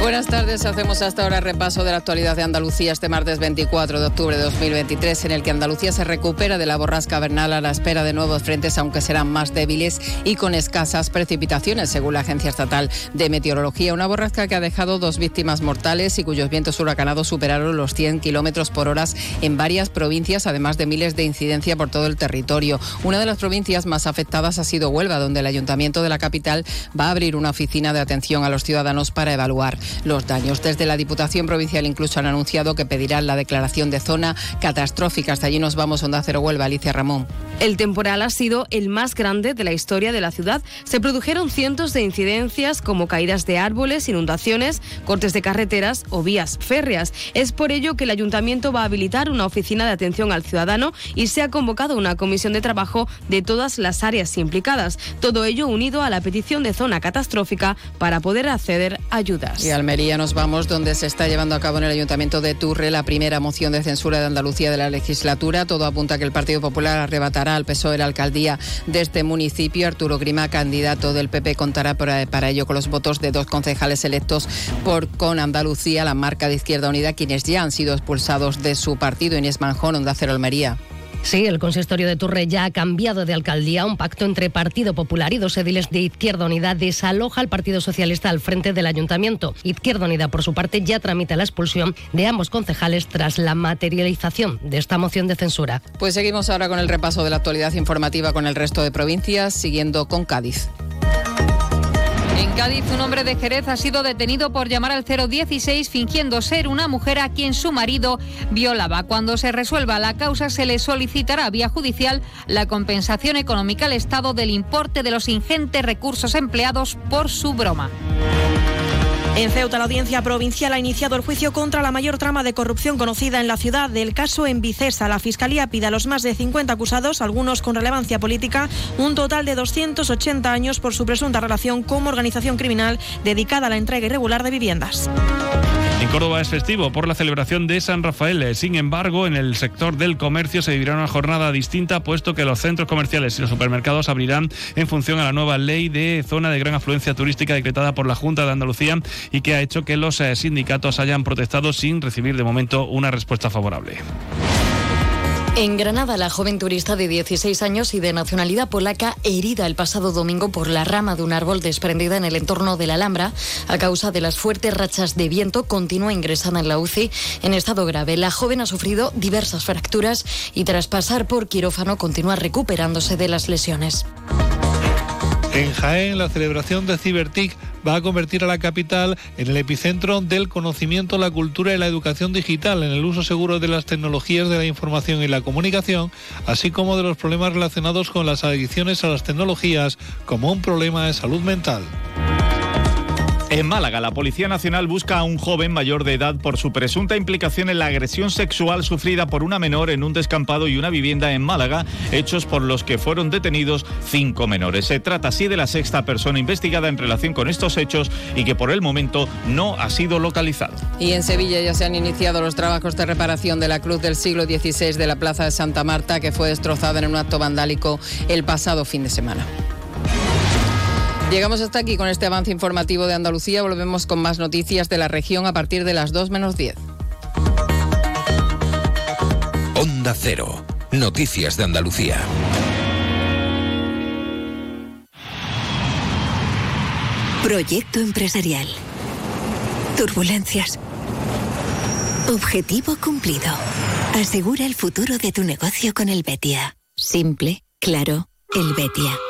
Buenas tardes, hacemos hasta ahora repaso de la actualidad de Andalucía este martes 24 de octubre de 2023, en el que Andalucía se recupera de la borrasca vernal a la espera de nuevos frentes, aunque serán más débiles y con escasas precipitaciones, según la Agencia Estatal de Meteorología. Una borrasca que ha dejado dos víctimas mortales y cuyos vientos huracanados superaron los 100 kilómetros por hora en varias provincias, además de miles de incidencia por todo el territorio. Una de las provincias más afectadas ha sido Huelva, donde el Ayuntamiento de la capital va a abrir una oficina de atención a los ciudadanos para evaluar los daños. Desde la Diputación Provincial incluso han anunciado que pedirán la declaración de zona catastrófica. Hasta allí nos vamos, Onda Cero Huelva, Alicia Ramón. El temporal ha sido el más grande de la historia de la ciudad. Se produjeron cientos de incidencias como caídas de árboles, inundaciones, cortes de carreteras o vías férreas. Es por ello que el ayuntamiento va a habilitar una oficina de atención al ciudadano y se ha convocado una comisión de trabajo de todas las áreas implicadas. Todo ello unido a la petición de zona catastrófica para poder acceder a ayudas. Y Almería nos vamos, donde se está llevando a cabo en el Ayuntamiento de Turre la primera moción de censura de Andalucía de la legislatura. Todo apunta a que el Partido Popular arrebatará al PSOE la alcaldía de este municipio. Arturo Grima, candidato del PP, contará para, ello con los votos de dos concejales electos por Con Andalucía, la marca de Izquierda Unida, quienes ya han sido expulsados de su partido. Inés Manjón, Onda Cero Almería. Sí, el consistorio de Turre ya ha cambiado de alcaldía. Un pacto entre Partido Popular y dos ediles de Izquierda Unida desaloja al Partido Socialista al frente del ayuntamiento. Izquierda Unida, por su parte, ya tramita la expulsión de ambos concejales tras la materialización de esta moción de censura. Pues seguimos ahora con el repaso de la actualidad informativa con el resto de provincias, siguiendo con Cádiz. En Cádiz, un hombre de Jerez ha sido detenido por llamar al 016 fingiendo ser una mujer a quien su marido violaba. Cuando se resuelva la causa, se le solicitará vía judicial la compensación económica al Estado del importe de los ingentes recursos empleados por su broma. En Ceuta, la audiencia provincial ha iniciado el juicio contra la mayor trama de corrupción conocida en la ciudad. Del caso en Vicesa, la Fiscalía pide a los más de 50 acusados, algunos con relevancia política, un total de 280 años por su presunta relación como organización criminal dedicada a la entrega irregular de viviendas. En Córdoba es festivo por la celebración de San Rafael. Sin embargo, en el sector del comercio se vivirá una jornada distinta, puesto que los centros comerciales y los supermercados abrirán en función a la nueva ley de zona de gran afluencia turística decretada por la Junta de Andalucía y que ha hecho que los eh, sindicatos hayan protestado sin recibir de momento una respuesta favorable. En Granada, la joven turista de 16 años y de nacionalidad polaca, herida el pasado domingo por la rama de un árbol desprendida en el entorno de la Alhambra, a causa de las fuertes rachas de viento, continúa ingresada en la UCI en estado grave. La joven ha sufrido diversas fracturas y tras pasar por quirófano continúa recuperándose de las lesiones. En Jaén, la celebración de Cibertic va a convertir a la capital en el epicentro del conocimiento, la cultura y la educación digital, en el uso seguro de las tecnologías de la información y la comunicación, así como de los problemas relacionados con las adicciones a las tecnologías como un problema de salud mental. En Málaga, la Policía Nacional busca a un joven mayor de edad por su presunta implicación en la agresión sexual sufrida por una menor en un descampado y una vivienda en Málaga, hechos por los que fueron detenidos cinco menores. Se trata así de la sexta persona investigada en relación con estos hechos y que por el momento no ha sido localizado. Y en Sevilla ya se han iniciado los trabajos de reparación de la cruz del siglo XVI de la Plaza de Santa Marta, que fue destrozada en un acto vandálico el pasado fin de semana. Llegamos hasta aquí con este avance informativo de Andalucía. Volvemos con más noticias de la región a partir de las 2 menos 10. Onda Cero. Noticias de Andalucía. Proyecto empresarial. Turbulencias. Objetivo cumplido. Asegura el futuro de tu negocio con el Betia. Simple, claro, el Betia.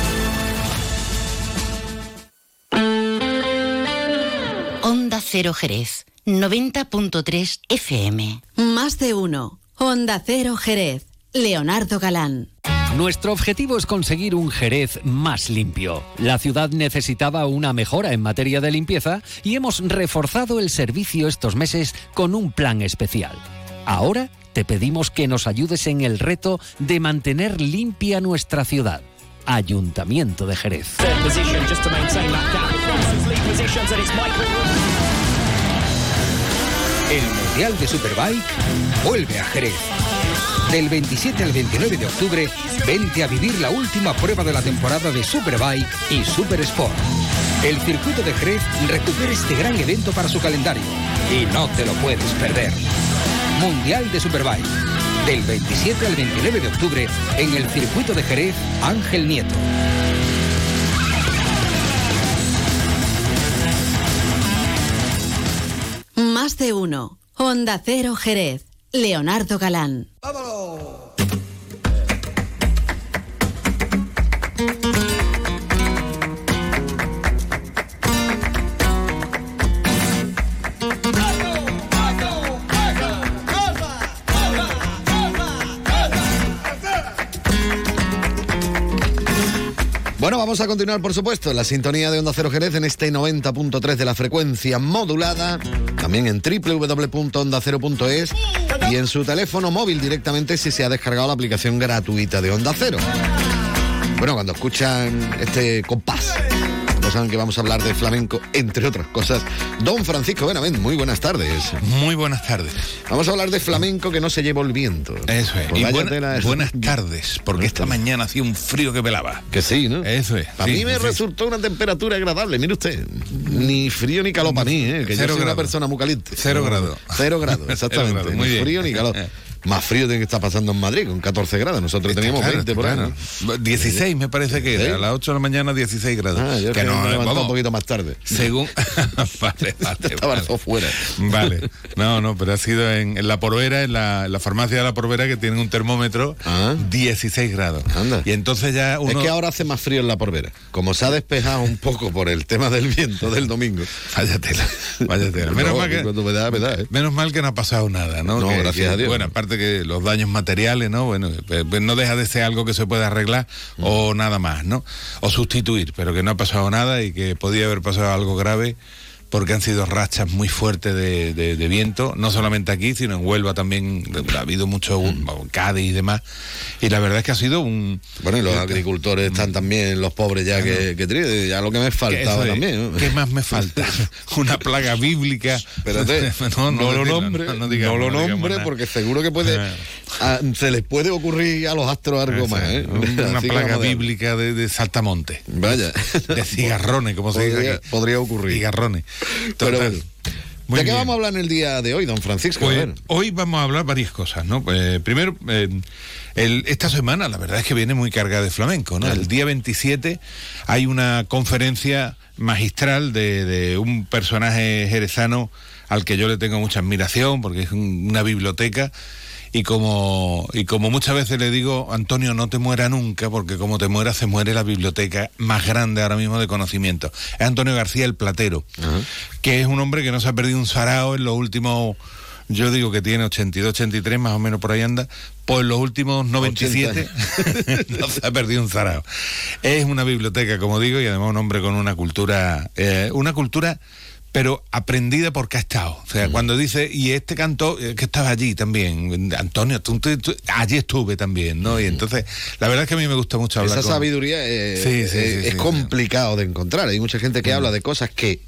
Cero Jerez, 90.3 FM. Más de uno. Onda Cero Jerez. Leonardo Galán. Nuestro objetivo es conseguir un Jerez más limpio. La ciudad necesitaba una mejora en materia de limpieza y hemos reforzado el servicio estos meses con un plan especial. Ahora te pedimos que nos ayudes en el reto de mantener limpia nuestra ciudad. Ayuntamiento de Jerez. El Mundial de Superbike vuelve a Jerez. Del 27 al 29 de octubre, vente a vivir la última prueba de la temporada de Superbike y Super Sport. El circuito de Jerez recupera este gran evento para su calendario y no te lo puedes perder. Mundial de Superbike. Del 27 al 29 de octubre en el circuito de Jerez Ángel Nieto. Más de uno. Onda Cero Jerez. Leonardo Galán. Bueno, vamos a continuar, por supuesto, la sintonía de Onda Cero Jerez en este 90.3 de la frecuencia modulada, también en www.ondacero.es y en su teléfono móvil directamente si se ha descargado la aplicación gratuita de Onda Cero. Bueno, cuando escuchan este compás, saben que vamos a hablar de flamenco, entre otras cosas. Don Francisco Benavent, muy buenas tardes. Muy buenas tardes. Vamos a hablar de flamenco que no se lleva el viento. Eso es. Pues y vaya buena- tela es- buenas tardes, porque esta mañana hacía un frío que pelaba. Que sí, ¿no? Eso es. A sí, mí me sí. resultó una temperatura agradable, mire usted. Ni frío ni calor para mí, ¿eh? que yo Cero soy una grado. persona muy caliente. Cero grado. Cero grado, exactamente. grado, muy ni bien. frío ni calor. Más frío tiene que estar pasando en Madrid, con 14 grados. Nosotros teníamos Claro, 20 por ahí. claro. ¿no? 16 me parece que ¿Sí? era. A las 8 de la mañana 16 grados. Ah, yo es que me he levantado un poquito más tarde. Según. vale, vale. Estaba vale. fuera. Vale. No, no, pero ha sido en, en la Porvera, en la, en la farmacia de la Porvera, que tienen un termómetro, 16 grados. Y entonces ya uno. Ah. Es que ahora hace más frío en la Porvera. Como se ha despejado un poco por el tema del viento del domingo. Vaya tela, vaya tela. Menos, No, mal que, me da, me da, ¿eh? menos mal que no ha pasado nada, ¿no? No, Que- gracias que, a Dios. Bueno, aparte que los daños materiales, ¿no? Bueno, pues, pues no deja de ser algo que se puede arreglar Mm. o nada más, ¿no? O sustituir, pero que no ha pasado nada y que podía haber pasado algo grave, porque han sido rachas muy fuertes de, de- de viento, no solamente aquí, sino en Huelva también ha habido mucho Mm. Cádiz y demás. Y la verdad es que ha sido un... Bueno, y los agricultores están también, los pobres ya que, que ya lo que me faltaba es, también. ¿no? ¿Qué más me falta? Una plaga bíblica. Espérate, no, no, lo nombre, no, digamos, lo nombre, porque seguro que puede, a- se les puede ocurrir a los astros algo más. ¿eh? Una Así plaga bíblica de, de saltamonte. Vaya. De cigarrones, como se dice aquí. podría ocurrir. Cigarrones. Pero Total. bueno. Muy ¿De qué bien. vamos a hablar en el día de hoy, don Francisco? Pues hoy vamos a hablar varias cosas, ¿no? Eh, primero, eh, el- esta semana la verdad es que viene muy cargada de flamenco, ¿no? El día 27 hay una conferencia magistral de, de un personaje jerezano al que yo le tengo mucha admiración porque es un- una biblioteca y como, y como muchas veces le digo, Antonio, no te muera nunca, porque como te mueras se muere la biblioteca más grande ahora mismo de conocimiento. Es Antonio García el Platero, que es un hombre que no se ha perdido un sarao en los últimos, yo digo que tiene 82, 83, más o menos por ahí anda, pues los últimos 97 no se ha perdido un zarao. Es una biblioteca, como digo, y además un hombre con una cultura, eh, una cultura pero aprendida porque ha estado. O sea, cuando dice, y este cantó, eh, que estaba allí también, Antonio, tú, tú- tú- allí estuve también, ¿no? Y entonces, la verdad es que a mí me gusta mucho hablar Esa con- sabiduría eh, Sí, sí, eh, sí, es complicado de encontrar. Hay mucha gente que habla de cosas que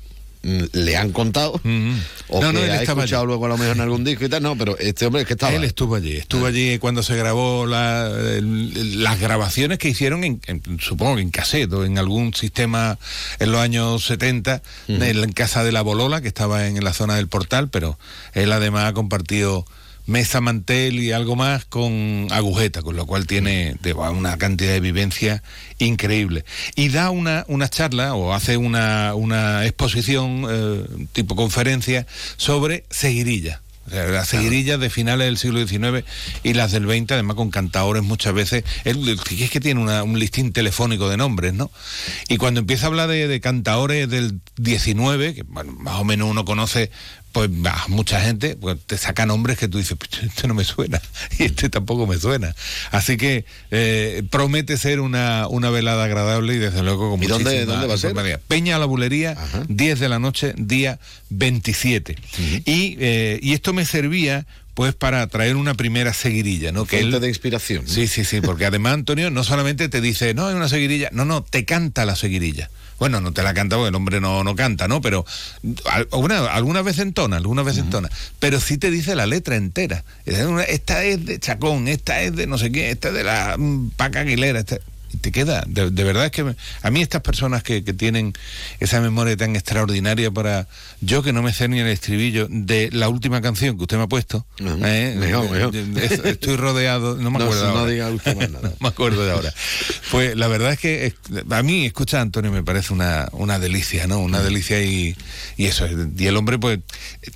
le han contado o No, no, que él ha escuchado allí. luego a lo mejor en algún disco y tal. No, pero este hombre es que estaba. Él estuvo allí, estuvo allí cuando se grabó la- el- las grabaciones que hicieron, en, en- supongo que en cassette o en algún sistema en los años 70, en, casa de la Bolola, que estaba en, la zona del portal, pero él además ha compartido mesa, mantel y algo más con agujeta, con lo cual tiene una cantidad de vivencia increíble. Y da una, una charla o hace una, una exposición eh, tipo conferencia sobre seguirilla. O sea, las seguirillas de finales del siglo XIX y las del XX, además con cantaores muchas veces. Él es que tiene una- un listín telefónico de nombres, ¿no? Y cuando empieza a hablar de, de cantaores del XIX, que bueno, más o menos uno conoce pues bah, mucha gente pues, te saca nombres que tú dices, "Pues, este no me suena y este tampoco me suena. Así que eh, promete ser una, una velada agradable y desde luego con ¿Y dónde- va a ser? Peña la Bulería, 10 de la noche, día 27. y, eh, y esto me servía pues para traer una primera seguirilla, ¿no? Que él- de inspiración. Sí, sí, sí, porque además Antonio no solamente te dice, no, hay una seguirilla, no, no, te canta la seguirilla. Bueno, no te la canta porque el hombre no, no canta, ¿no? Pero al- alguna, algunas veces entona, algunas veces entona. Pero sí te dice la letra entera. Esta es de Chacón, esta es de no sé qué, esta es de la mm, Paca Aguilera. esta- te queda. De, de verdad es que me- a mí estas personas que, que tienen esa memoria tan extraordinaria para... Yo que no me sé ni el estribillo de la última canción que usted me ha puesto. ¿eh? mejor, mejor. Es- Estoy rodeado, no me acuerdo no ahora. diga usted más nada. No me acuerdo de ahora. Pues la verdad es que es- a mí escuchar a Antonio me parece una, una delicia, ¿no? Una delicia y, y eso. Y el hombre, pues,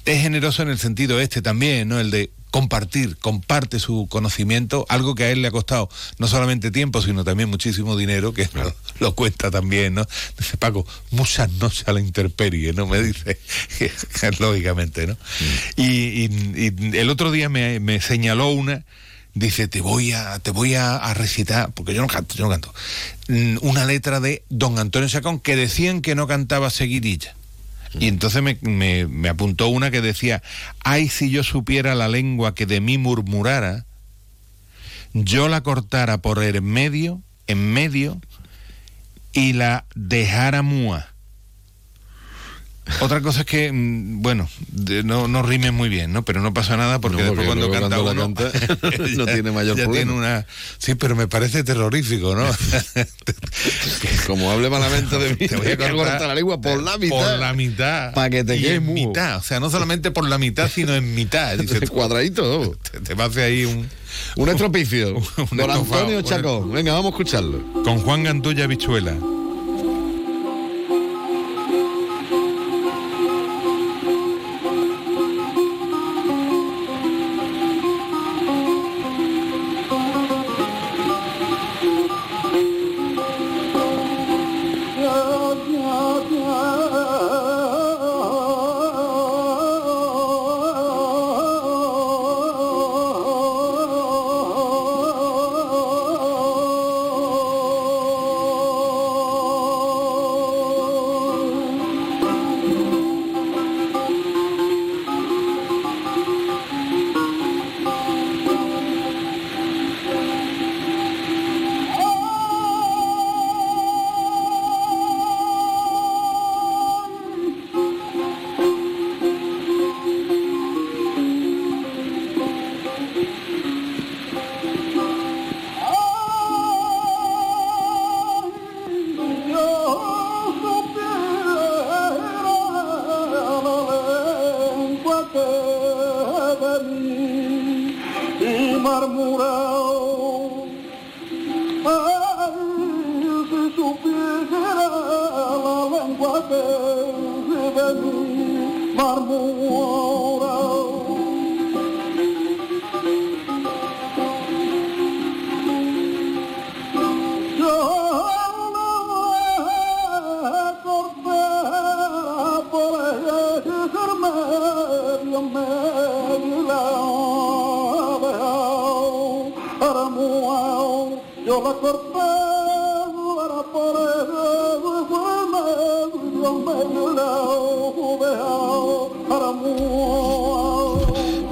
es generoso en el sentido este también, ¿no? El de compartir, comparte su conocimiento, algo que a él le ha costado no solamente tiempo, sino también muchísimo dinero, que lo, lo cuenta también, ¿no? Dice Paco, muchas noches a la intemperie, ¿no? Me dice, lógicamente, ¿no? Y, y- y el otro día me, me señaló una dice te voy a te voy a, a recitar porque yo no canto yo no canto mm, una letra de don Antonio Sacón que decían que no cantaba seguidilla y entonces me, me- apuntó una que decía ay si yo supiera la lengua que de mí murmurara yo la cortara por en medio en medio y la dejara múa otra cosa es que, mm, bueno, de- no, no rimen muy bien, ¿no? Pero no pasa nada porque, No, después cuando canta cuando uno, canta, no tiene mayor ya problema. tiene una... Sí, pero me parece terrorífico, ¿no? Como hable malamente de mí, Te voy a cortar la lengua por la mitad. Por la mitad. Pa' que te Y quedes en mudo. mitad. O sea, no solamente por la mitad, sino en mitad. Dice, tú, Cuadradito. te, te va a hacer ahí un... Un estropicio. un Don estofado, Antonio un Chacón. Venga, vamos a escucharlo. Con Juan Gantulla Bichuela. La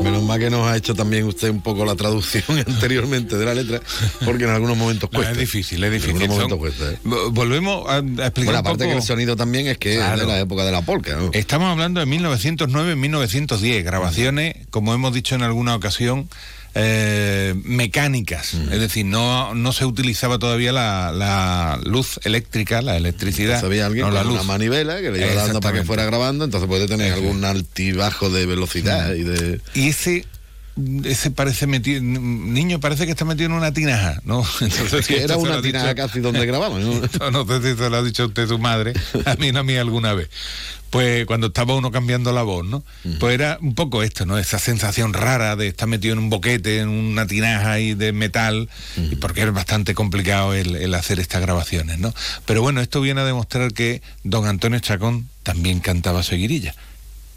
Menos mal que nos ha hecho también usted un poco la traducción anteriormente de la letra, porque en algunos momentos No, cuesta. es difícil, es difícil. En algunos momentos cuesta, ¿eh? Vo- Volvemos a, a explicar Bueno, un aparte poco- que el sonido también es que es de la época de la polka, ¿no? Estamos hablando de 1909-1910, grabaciones, como hemos dicho en alguna ocasión, eh, mecánicas. Es decir, no, no se utilizaba todavía la, la luz eléctrica, la electricidad. Había alguien no la luz. una manivela que le iba dando para que fuera grabando, entonces puede tener algún altibajo de velocidad y de... Y ese ese parece metido niño parece que está metido en una tinaja no entonces Que era una tinaja dicho- casi donde grababan, ¿no? No sé si se lo ha dicho usted su madre a mí no a mí alguna vez. Pues cuando estaba uno cambiando la voz no pues era un poco esto no esa sensación rara de estar metido en un boquete en una tinaja ahí de metal y porque es bastante complicado el, el hacer estas grabaciones no pero bueno esto viene a demostrar que don Antonio Chacón también cantaba seguirilla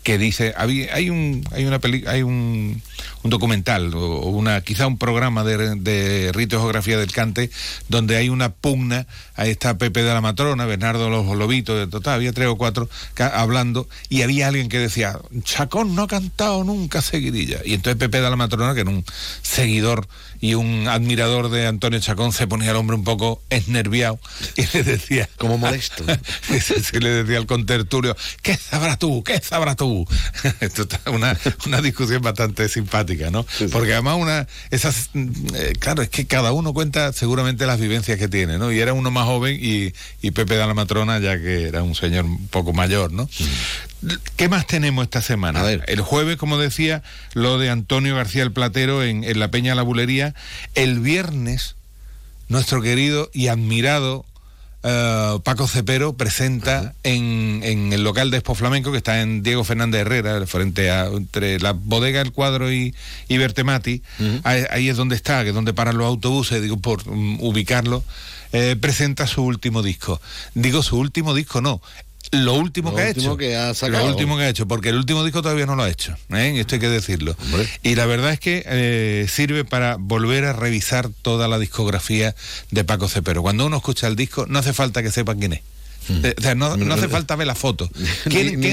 que dice hay un hay una peli, hay un, un documental o una quizá un programa de, de rito y geografía del cante donde hay una pugna ahí está Pepe de la Matrona Bernardo los Lobitos de total había tres o cuatro hablando y había alguien que decía Chacón no ha cantado nunca seguidilla y entonces Pepe de la Matrona que era un seguidor y un admirador de Antonio Chacón se ponía el hombre un poco esnerviado y le decía como molesto se le decía al contertulio ¿qué sabrás tú? ¿qué sabrás tú? esto está una, una discusión bastante simpática ¿no? porque además una esas eh, claro es que cada uno cuenta seguramente las vivencias que tiene ¿no? y era uno más joven y, y Pepe de la Matrona ya que era un señor un poco mayor ¿no? ¿Qué más tenemos esta semana? El jueves, como decía, lo de Antonio García el Platero en, en la Peña La Bulería. El viernes, nuestro querido y admirado eh, Paco Cepero presenta en, en el local de Expo Flamenco, que está en Diego Fernández Herrera, frente a entre la bodega El Cuadro y, y Bertemati. ahí, ahí es donde está, que es donde paran los autobuses, digo, por mm, ubicarlo. eh, presenta su último disco. Digo su último disco, no. Lo último Lo que ha hecho. que ha sacado. Lo último que ha hecho, porque el último disco todavía no lo ha hecho. ¿eh? Esto hay que decirlo. Y la verdad es que eh, sirve para volver a revisar toda la discografía de Paco Cepero. Cuando uno escucha el disco, no hace falta que sepa quién es. Eh, o sea, no, no hace falta ver la foto. ¿Quién, Ni-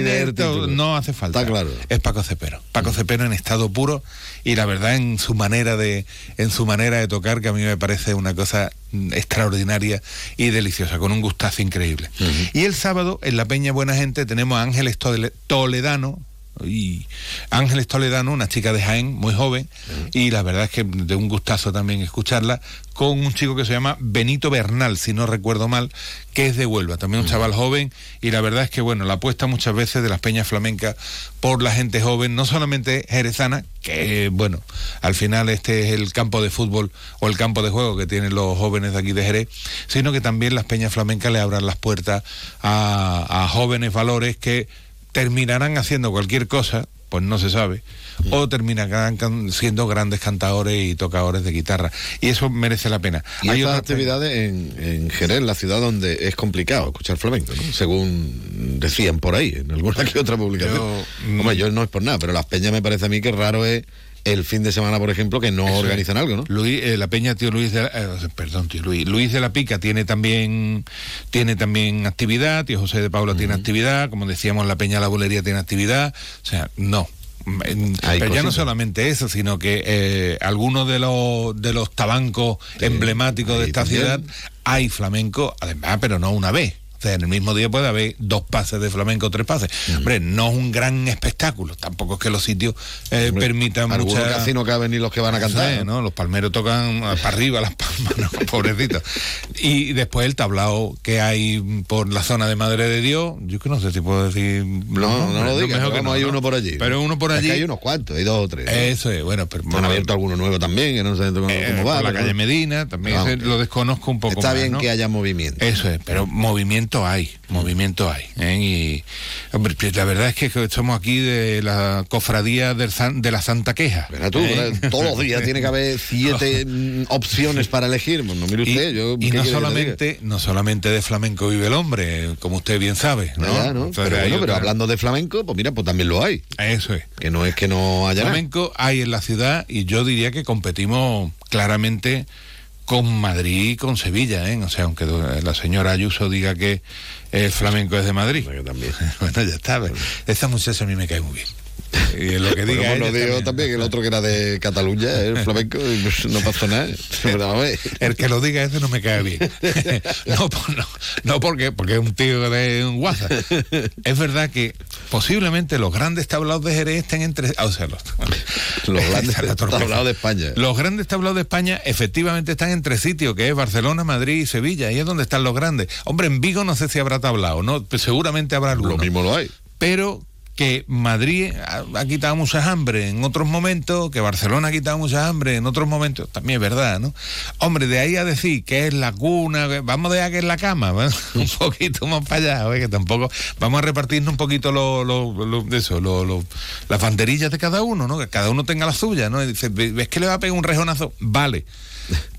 ni. No hace falta. Está claro. Es Paco Cepero. Paco Cepero en estado puro y la verdad en su manera de en su manera de tocar que a mí me parece una cosa mm, extraordinaria y deliciosa con un gustazo increíble. Y el sábado en la Peña Buena Gente tenemos a Ángeles Tole- Toledano y Ángeles Toledano, una chica de Jaén, muy joven, y la verdad es que de un gustazo también escucharla, con un chico que se llama Benito Bernal, si no recuerdo mal, que es de Huelva, también un chaval joven, y la verdad es que, bueno, la apuesta muchas veces de las peñas flamencas por la gente joven, no solamente jerezana, que, bueno, al final este es el campo de fútbol o el campo de juego que tienen los jóvenes de aquí de Jerez, sino que también las peñas flamencas le abran las puertas a, a jóvenes valores que terminarán haciendo cualquier cosa, pues no se sabe, o terminarán siendo grandes cantadores y tocadores de guitarra. Y eso merece la pena. Y Hay estas otra- actividades en, en Jerez, la ciudad donde es complicado escuchar flamenco, ¿no? según decían por ahí, en alguna que otra publicación. mm, Hombre, yo no es por nada, pero las peñas me parece a mí que raro es el fin de semana, por ejemplo, que no Eso es. organizan algo, ¿no? Luis, eh, la peña tío Luis de la- eh, perdón tío Luis Luis de la Pica tiene también tiene también actividad tío José de Paula tiene actividad como decíamos la peña la bolería tiene actividad o sea no pero ya no solamente eso sino que eh, algunos de los de los tabancos emblemáticos de esta también. ciudad hay flamenco además pero no una vez sea, en el mismo día puede haber dos pases de flamenco, tres pases. Hombre, no es un gran espectáculo. Tampoco es que los sitios eh, permitan Algunos mucha... casi no caben ni los que van a cantar. Los palmeros tocan para arriba las palmas, ¿no? pobrecitos. Y después el tablao que hay por la zona de Madre de Dios, yo que no sé si puedo decir... No, no lo digas, mejor que no, hay ¿no? uno por allí. Pero uno por Es allí... que hay unos cuantos, hay dos o tres. Eso es, bueno, pero... Han abierto alguno nuevo también, que no sé cómo, Eh, cómo va. por la calle Medina, también ese lo desconozco un poco Está más, bien que haya movimiento. Eso es, pero movimiento hay, movimiento hay. ¿eh? Y, hombre, pues la verdad es que somos aquí de la cofradía del San- de la Santa Queja. Verá tú, ¿eh? todos los días tiene que haber siete mm, opciones para elegir. Pues no mire usted, y, yo. y ¿qué quiere no solamente no solamente de flamenco vive el hombre, como usted bien sabe, ¿no? diga? Ya, ¿no? Entonces, Pero bueno, hablando de flamenco, pues mira, pues también lo hay. Eso es. Que no es que no haya nada. Flamenco hay en la ciudad y yo diría que competimos claramente con Madrid y con Sevilla, ¿eh? O sea, aunque la señora Ayuso diga que el flamenco es de Madrid. bueno, ya está. Esta muchacha a mí me cae muy bien. Y en lo que diga Bueno, pues digo también. el otro que era de Cataluña, el flamenco, pues no pasó nada. El que lo diga ese no me cae bien. no, por- no, no porque, porque es un tío de un WhatsApp. Es verdad que posiblemente los grandes tablados de Jerez estén entre... o sea, los, Los grandes tablados de España. Los grandes tablados de España efectivamente están en tres sitios, que es Barcelona, Madrid y Sevilla. Y es donde están los grandes. Hombre, en Vigo no sé si habrá tablado, ¿no? Pues seguramente habrá alguno. Lo mismo lo hay. Pero que Madrid ha, ha quitado muchas hambre en otros momentos, que Barcelona ha quitado muchas hambre en otros momentos, también es verdad, ¿no? Hombre, de ahí a decir que es la cuna, vamos a dejar que es la cama, un poquito más para allá, que tampoco, vamos a repartirnos un poquito lo, lo- de eso, lo- las banderillas de cada uno, ¿no? Que cada uno tenga la suya, ¿no? Y dice, ¿ves que le va a pegar un rejonazo? Vale,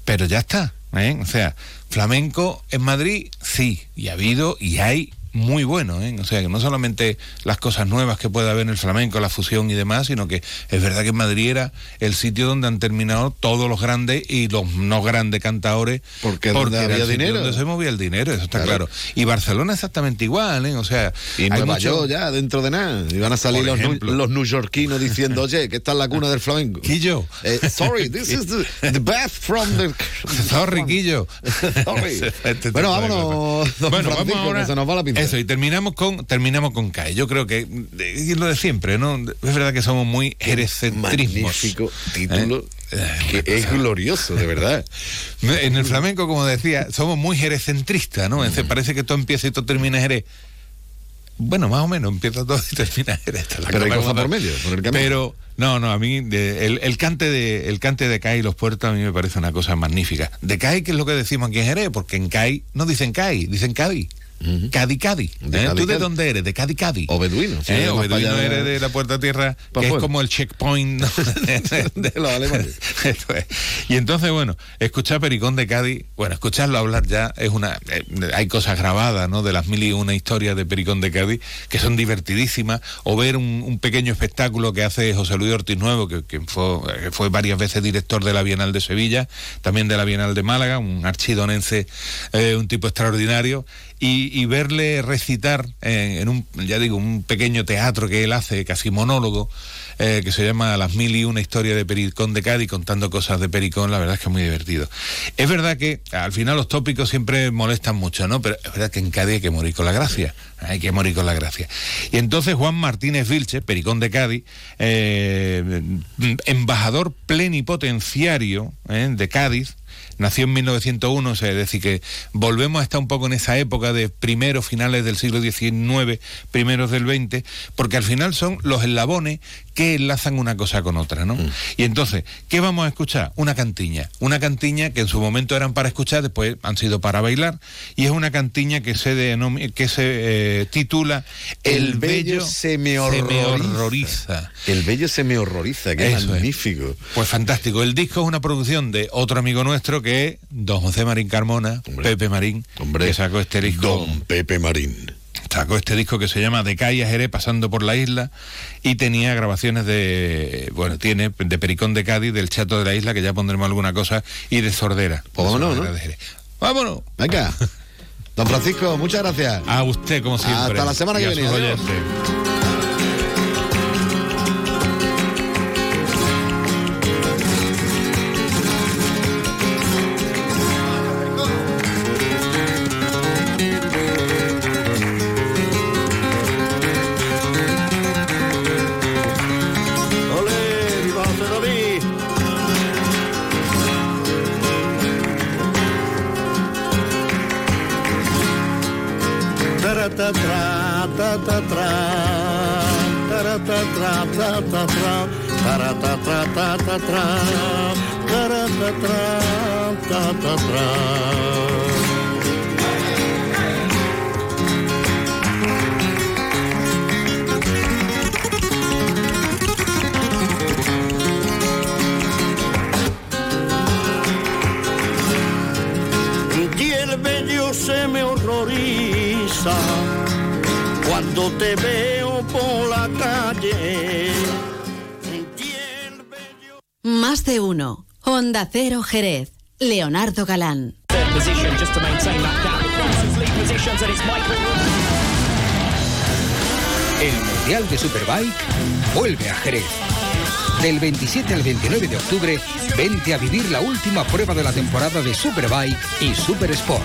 pero ya está, ¿eh? O sea, flamenco en Madrid, sí, y ha habido y hay muy bueno, ¿eh? O sea, que no solamente las cosas nuevas que puede haber en el flamenco, la fusión y demás, sino que es verdad que Madrid era el sitio donde han terminado todos los grandes y los no grandes cantadores. Porque era había el dinero. Donde se movía el dinero, eso está Claro. claro. Y Barcelona exactamente igual, ¿eh? O sea, Y Nueva mucho- York ya, dentro de nada. Y van a salir los, los newyorkinos diciendo, oye, que esta es la cuna del flamenco. Quillo. Eh, sorry, this is the, the best from the... Sorry, Quillo. Sorry. Este Bueno, vámonos, don Bueno, Francisco, vamos ahora. que se nos va la pinza. Eso, y terminamos con, terminamos con CAE. Yo creo que eh, es lo de siempre, ¿no? Es verdad que somos muy herecentrismos. Magnífico título. ¿Eh? Que es glorioso, de verdad. En el flamenco, como decía, somos muy jerecentristas, ¿no? Es decir, Parece que todo empieza y todo termina Jerez. Bueno, más o menos, empieza todo y termina Jerez. Pero hay cosa por medio, por el camino. Pero, no, no, a mí de- el, el cante de el cante de CAI y los puertos a mí me parece una cosa magnífica. De CAI, que es lo que decimos aquí en Jerez, porque en CAI no dicen CAI, dicen De ¿eh? Cádiz, ¿Tú de dónde eres? De Cádiz, Cádiz. O beduino. sí, ¿Eh? O beduino eres de la Puerta Tierra, que es como el checkpoint de, De los alemanes. Es. Y entonces, bueno, escuchar Pericón de Cádiz, bueno, escucharlo hablar ya es una. eh, hay cosas grabadas, ¿no? De las mil y una historias de Pericón de Cádiz que son divertidísimas. O ver un, un pequeño espectáculo que hace José Luis Ortiz Nuevo, que, que fue, que fue varias veces director de la Bienal de Sevilla, también de la Bienal de Málaga, un archidonense, eh, un tipo extraordinario. Y, y verle recitar en, en un, ya digo, un pequeño teatro que él hace, casi monólogo, eh, que se llama Las mil y una historia de Pericón de Cádiz, contando cosas de Pericón, la verdad es que es muy divertido. Es verdad que al final los tópicos siempre molestan mucho, ¿no? Pero es verdad que en Cádiz hay que morir con la gracia, hay que morir con la gracia. Y entonces Juan Martínez Vilche, Pericón de Cádiz, eh, embajador plenipotenciario eh, de Cádiz, nació en 1901, o sea, es decir, que volvemos a estar un poco en esa época de primeros, finales del siglo XIX, primeros del XX, porque al final son los eslabones que enlazan una cosa con otra, ¿no? Y entonces, ¿qué vamos a escuchar? Una cantiña, una cantiña que en su momento eran para escuchar, después han sido para bailar, y es una cantiña que se, denomi- que se eh, titula El bello se me horroriza. horroriza. El bello se me horroriza, que es. magnífico. Pues fantástico. El disco es una producción de otro amigo nuestro que don José Marín Carmona, Pepe Marín, que sacó este disco. Don Pepe Marín. Sacó este disco que se llama De Calle a Jerez pasando por la isla y tenía grabaciones de, bueno, tiene de Pericón de Cádiz, del Chato de la Isla, que ya pondremos alguna cosa, y de Sordera. Pues vámonos. Vámonos. Venga. Don Francisco, muchas gracias. A usted, como siempre. Hasta la semana Y que a viene. sus Adiós. oyentes. Taratatra, taratatra, taratatra, taratatra, taratatra, taratatra, taratatra. Y el bello se me cuando te veo por la calle. Más de uno. Honda Cero Jerez. Leonardo Galán. El Mundial de Superbike vuelve a Jerez. Del 27 al 29 de octubre, vente a vivir la última prueba de la temporada de Superbike y Super Sport.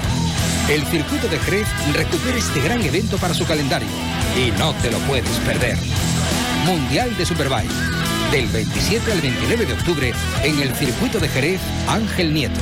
El circuito de Jerez recupera este gran evento para su calendario y no te lo puedes perder. Mundial de Superbike. Del 27 al 29 de octubre en el circuito de Jerez Ángel Nieto.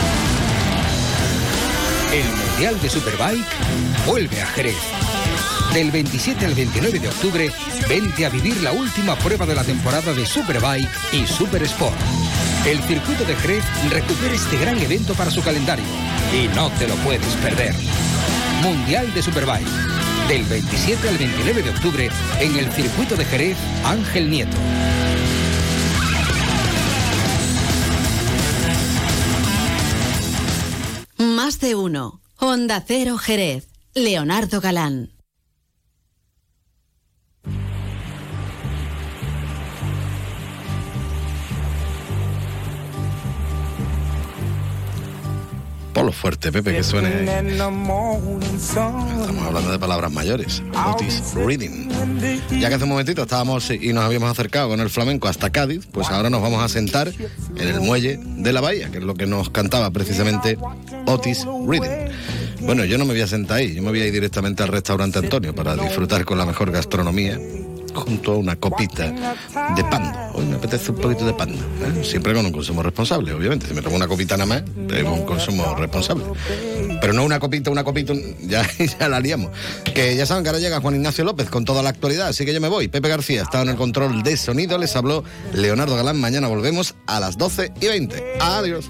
El Mundial de Superbike vuelve a Jerez. Del 27 al 29 de octubre, vente a vivir la última prueba de la temporada de Superbike y Super Sport. El circuito de Jerez recupera este gran evento para su calendario y no te lo puedes perder. Mundial de Superbike. Del 27 al 29 de octubre en el circuito de Jerez Ángel Nieto. De uno. Honda Cero Jerez. Leonardo Galán. Polo fuerte, Pepe, que suene. Estamos hablando de palabras mayores. Otis Reading. Ya que hace un momentito estábamos y nos habíamos acercado con el flamenco hasta Cádiz, pues ahora nos vamos a sentar en el muelle de la bahía, que es lo que nos cantaba precisamente Otis Reading. Bueno, yo no me voy a sentar ahí, yo me voy a ir directamente al restaurante Antonio para disfrutar con la mejor gastronomía junto a una copita de panda. Hoy me apetece un poquito de panda. ¿eh? Siempre con un consumo responsable, obviamente. Si me tomo una copita nada más, tengo un consumo responsable. Pero no una copita, una copita, ya, ya la liamos. Que ya saben que ahora llega Juan Ignacio López con toda la actualidad, así que yo me voy. Pepe García está en el control de sonido, les habló Leonardo Galán. Mañana volvemos a las 12 y 20. Adiós.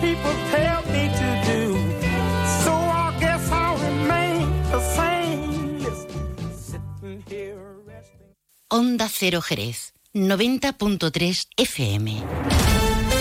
People tell me to do. So I guess the same. Here. Onda Cero Jerez, 90.3 FM.